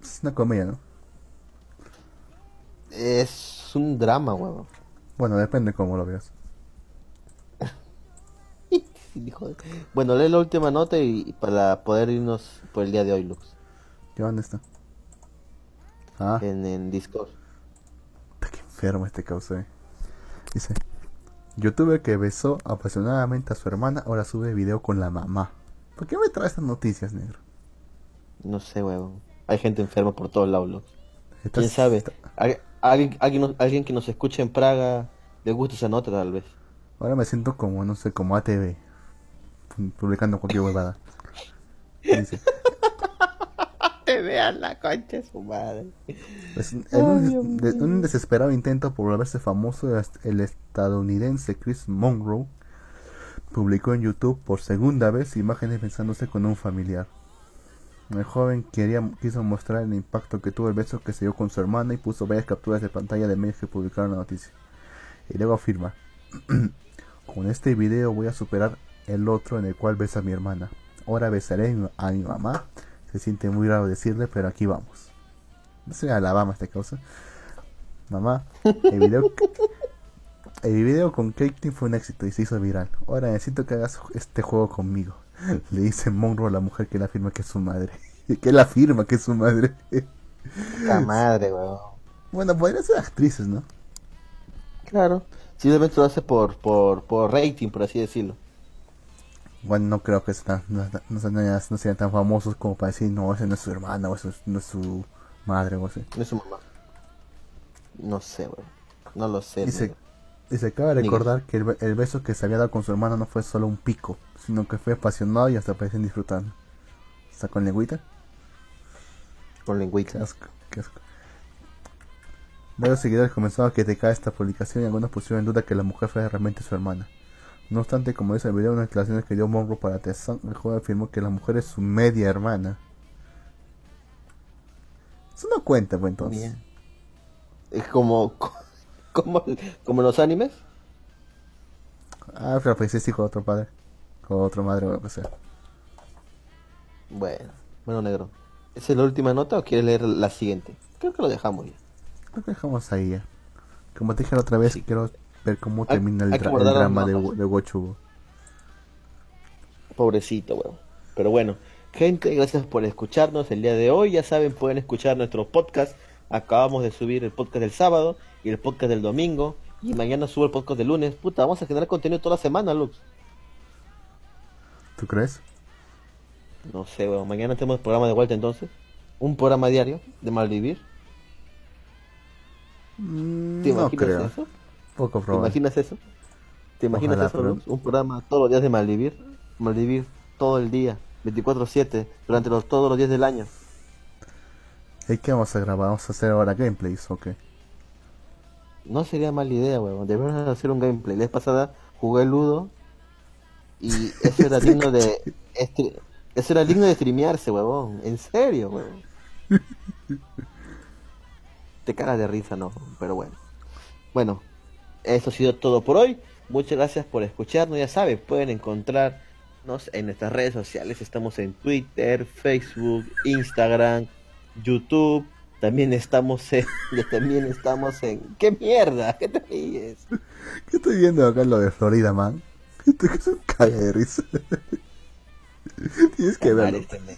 Es una comedia, ¿no? Es un drama, weón. Bueno, depende cómo lo veas. Bueno, lee la última nota y para poder irnos por el día de hoy, Lux. ¿Qué dónde está? Ah, En, en Discord. puta, qué enfermo este causa. eh. Dice, youtuber que besó apasionadamente a su hermana, ahora sube video con la mamá. ¿Por qué me traes estas noticias, negro? No sé, weón. Hay gente enferma por todos lados. Estás- ¿Quién sabe? Al- Alguien, alguien, alguien que nos escuche en Praga le gusta esa nota, tal vez. Ahora me siento como, no sé, como ATV. pu- Publicando cualquier huevada. Dice, Te vean la concha de su madre. Pues, en un, des- de- un desesperado intento por volverse famoso, el estadounidense Chris Monroe publicó en YouTube por segunda vez imágenes pensándose con un familiar. El joven quería, quiso mostrar el impacto que tuvo el beso que se dio con su hermana y puso varias capturas de pantalla de medios que publicaron la noticia. Y luego afirma, con este video voy a superar el otro en el cual besa a mi hermana. Ahora besaré a mi- mamá. Se siente muy raro decirle, pero aquí vamos. No sé, Alabama esta cosa. Mamá, el video, el video con Caitlyn fue un éxito y se hizo viral. Ahora necesito que hagas este juego conmigo. Le dice Monroe a la mujer que la afirma que es su madre. Que la afirma que es su madre. La madre, weón. Bueno, podrían ser actrices, ¿no? Claro. Simplemente lo hace por, por, por rating, por así decirlo. Bueno, no creo que sean, no, no sean, no sean tan famosos como para decir, no, esa no es su hermana o esa no es su madre o así. No es su mamá. No sé, weón. No lo sé. Dice. Y se acaba de recordar que el, be- el beso que se había dado con su hermana no fue solo un pico, sino que fue apasionado y hasta parecen disfrutando. ¿Está con lengüita? Con Qué lengüita. asco, qué asco. Varios seguidores comenzaron a criticar esta publicación y algunos pusieron en duda que la mujer fuera realmente su hermana. No obstante, como dice el video, en las declaraciones que dio Monroe para The Sun, el joven afirmó que la mujer es su media hermana. Eso no cuenta, pues entonces. Bien. Es como, como, como los animes. Ah, pero pues es hijo de otro padre. O otro madre o lo que sea. Bueno, bueno, negro. ¿Esa es la última nota o quieres leer la siguiente? Creo que lo dejamos ya. Creo que dejamos ahí ya. Como te dije la otra vez, Sí. quiero ver cómo Hay- termina el, dra- el drama de, de Gochu. Pobrecito, weón. Pero bueno, gente, gracias por escucharnos el día de hoy. Ya saben, pueden escuchar nuestro podcast. Acabamos de subir el podcast del sábado y el podcast del domingo. Y mañana subo el podcast del lunes. Puta, vamos a generar contenido toda la semana, Lux. ¿Tú crees? No sé, weón. Mañana tenemos programa de vuelta entonces. Un programa diario de Malvivir. Mm, ¿Te no imaginas creo. eso? Poco ¿Te probable. imaginas eso? ¿Te imaginas Ojalá, eso, Lux? Un programa todos los días de Malvivir. Malvivir todo el día. 24-7. Durante los, todos los días del año. ¿Y qué vamos a grabar? ¿Vamos a hacer ahora gameplays o qué? No sería mala idea, weón. Deberíamos hacer un gameplay. La vez pasada jugué Ludo y eso era digno de eso era digno de streamearse, huevón. En serio, huevón. Te cagas de risa, no, pero bueno. Bueno, eso ha sido todo por hoy. Muchas gracias por escucharnos. Ya saben, pueden encontrarnos en nuestras redes sociales. Estamos en Twitter, Facebook, Instagram, YouTube. También estamos en, también estamos en, ¿qué mierda? ¿Qué te ríes? ¿Qué estoy viendo acá en lo de Florida, man? Esto es un de risa. Tienes que verlo. este men.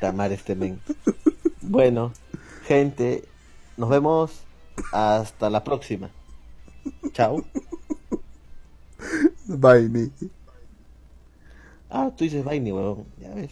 Tamar este men. Bueno, gente, nos vemos hasta la próxima. Chao. Bye, Nicky. Ah, tú dices vaina, huevón. Ya ves.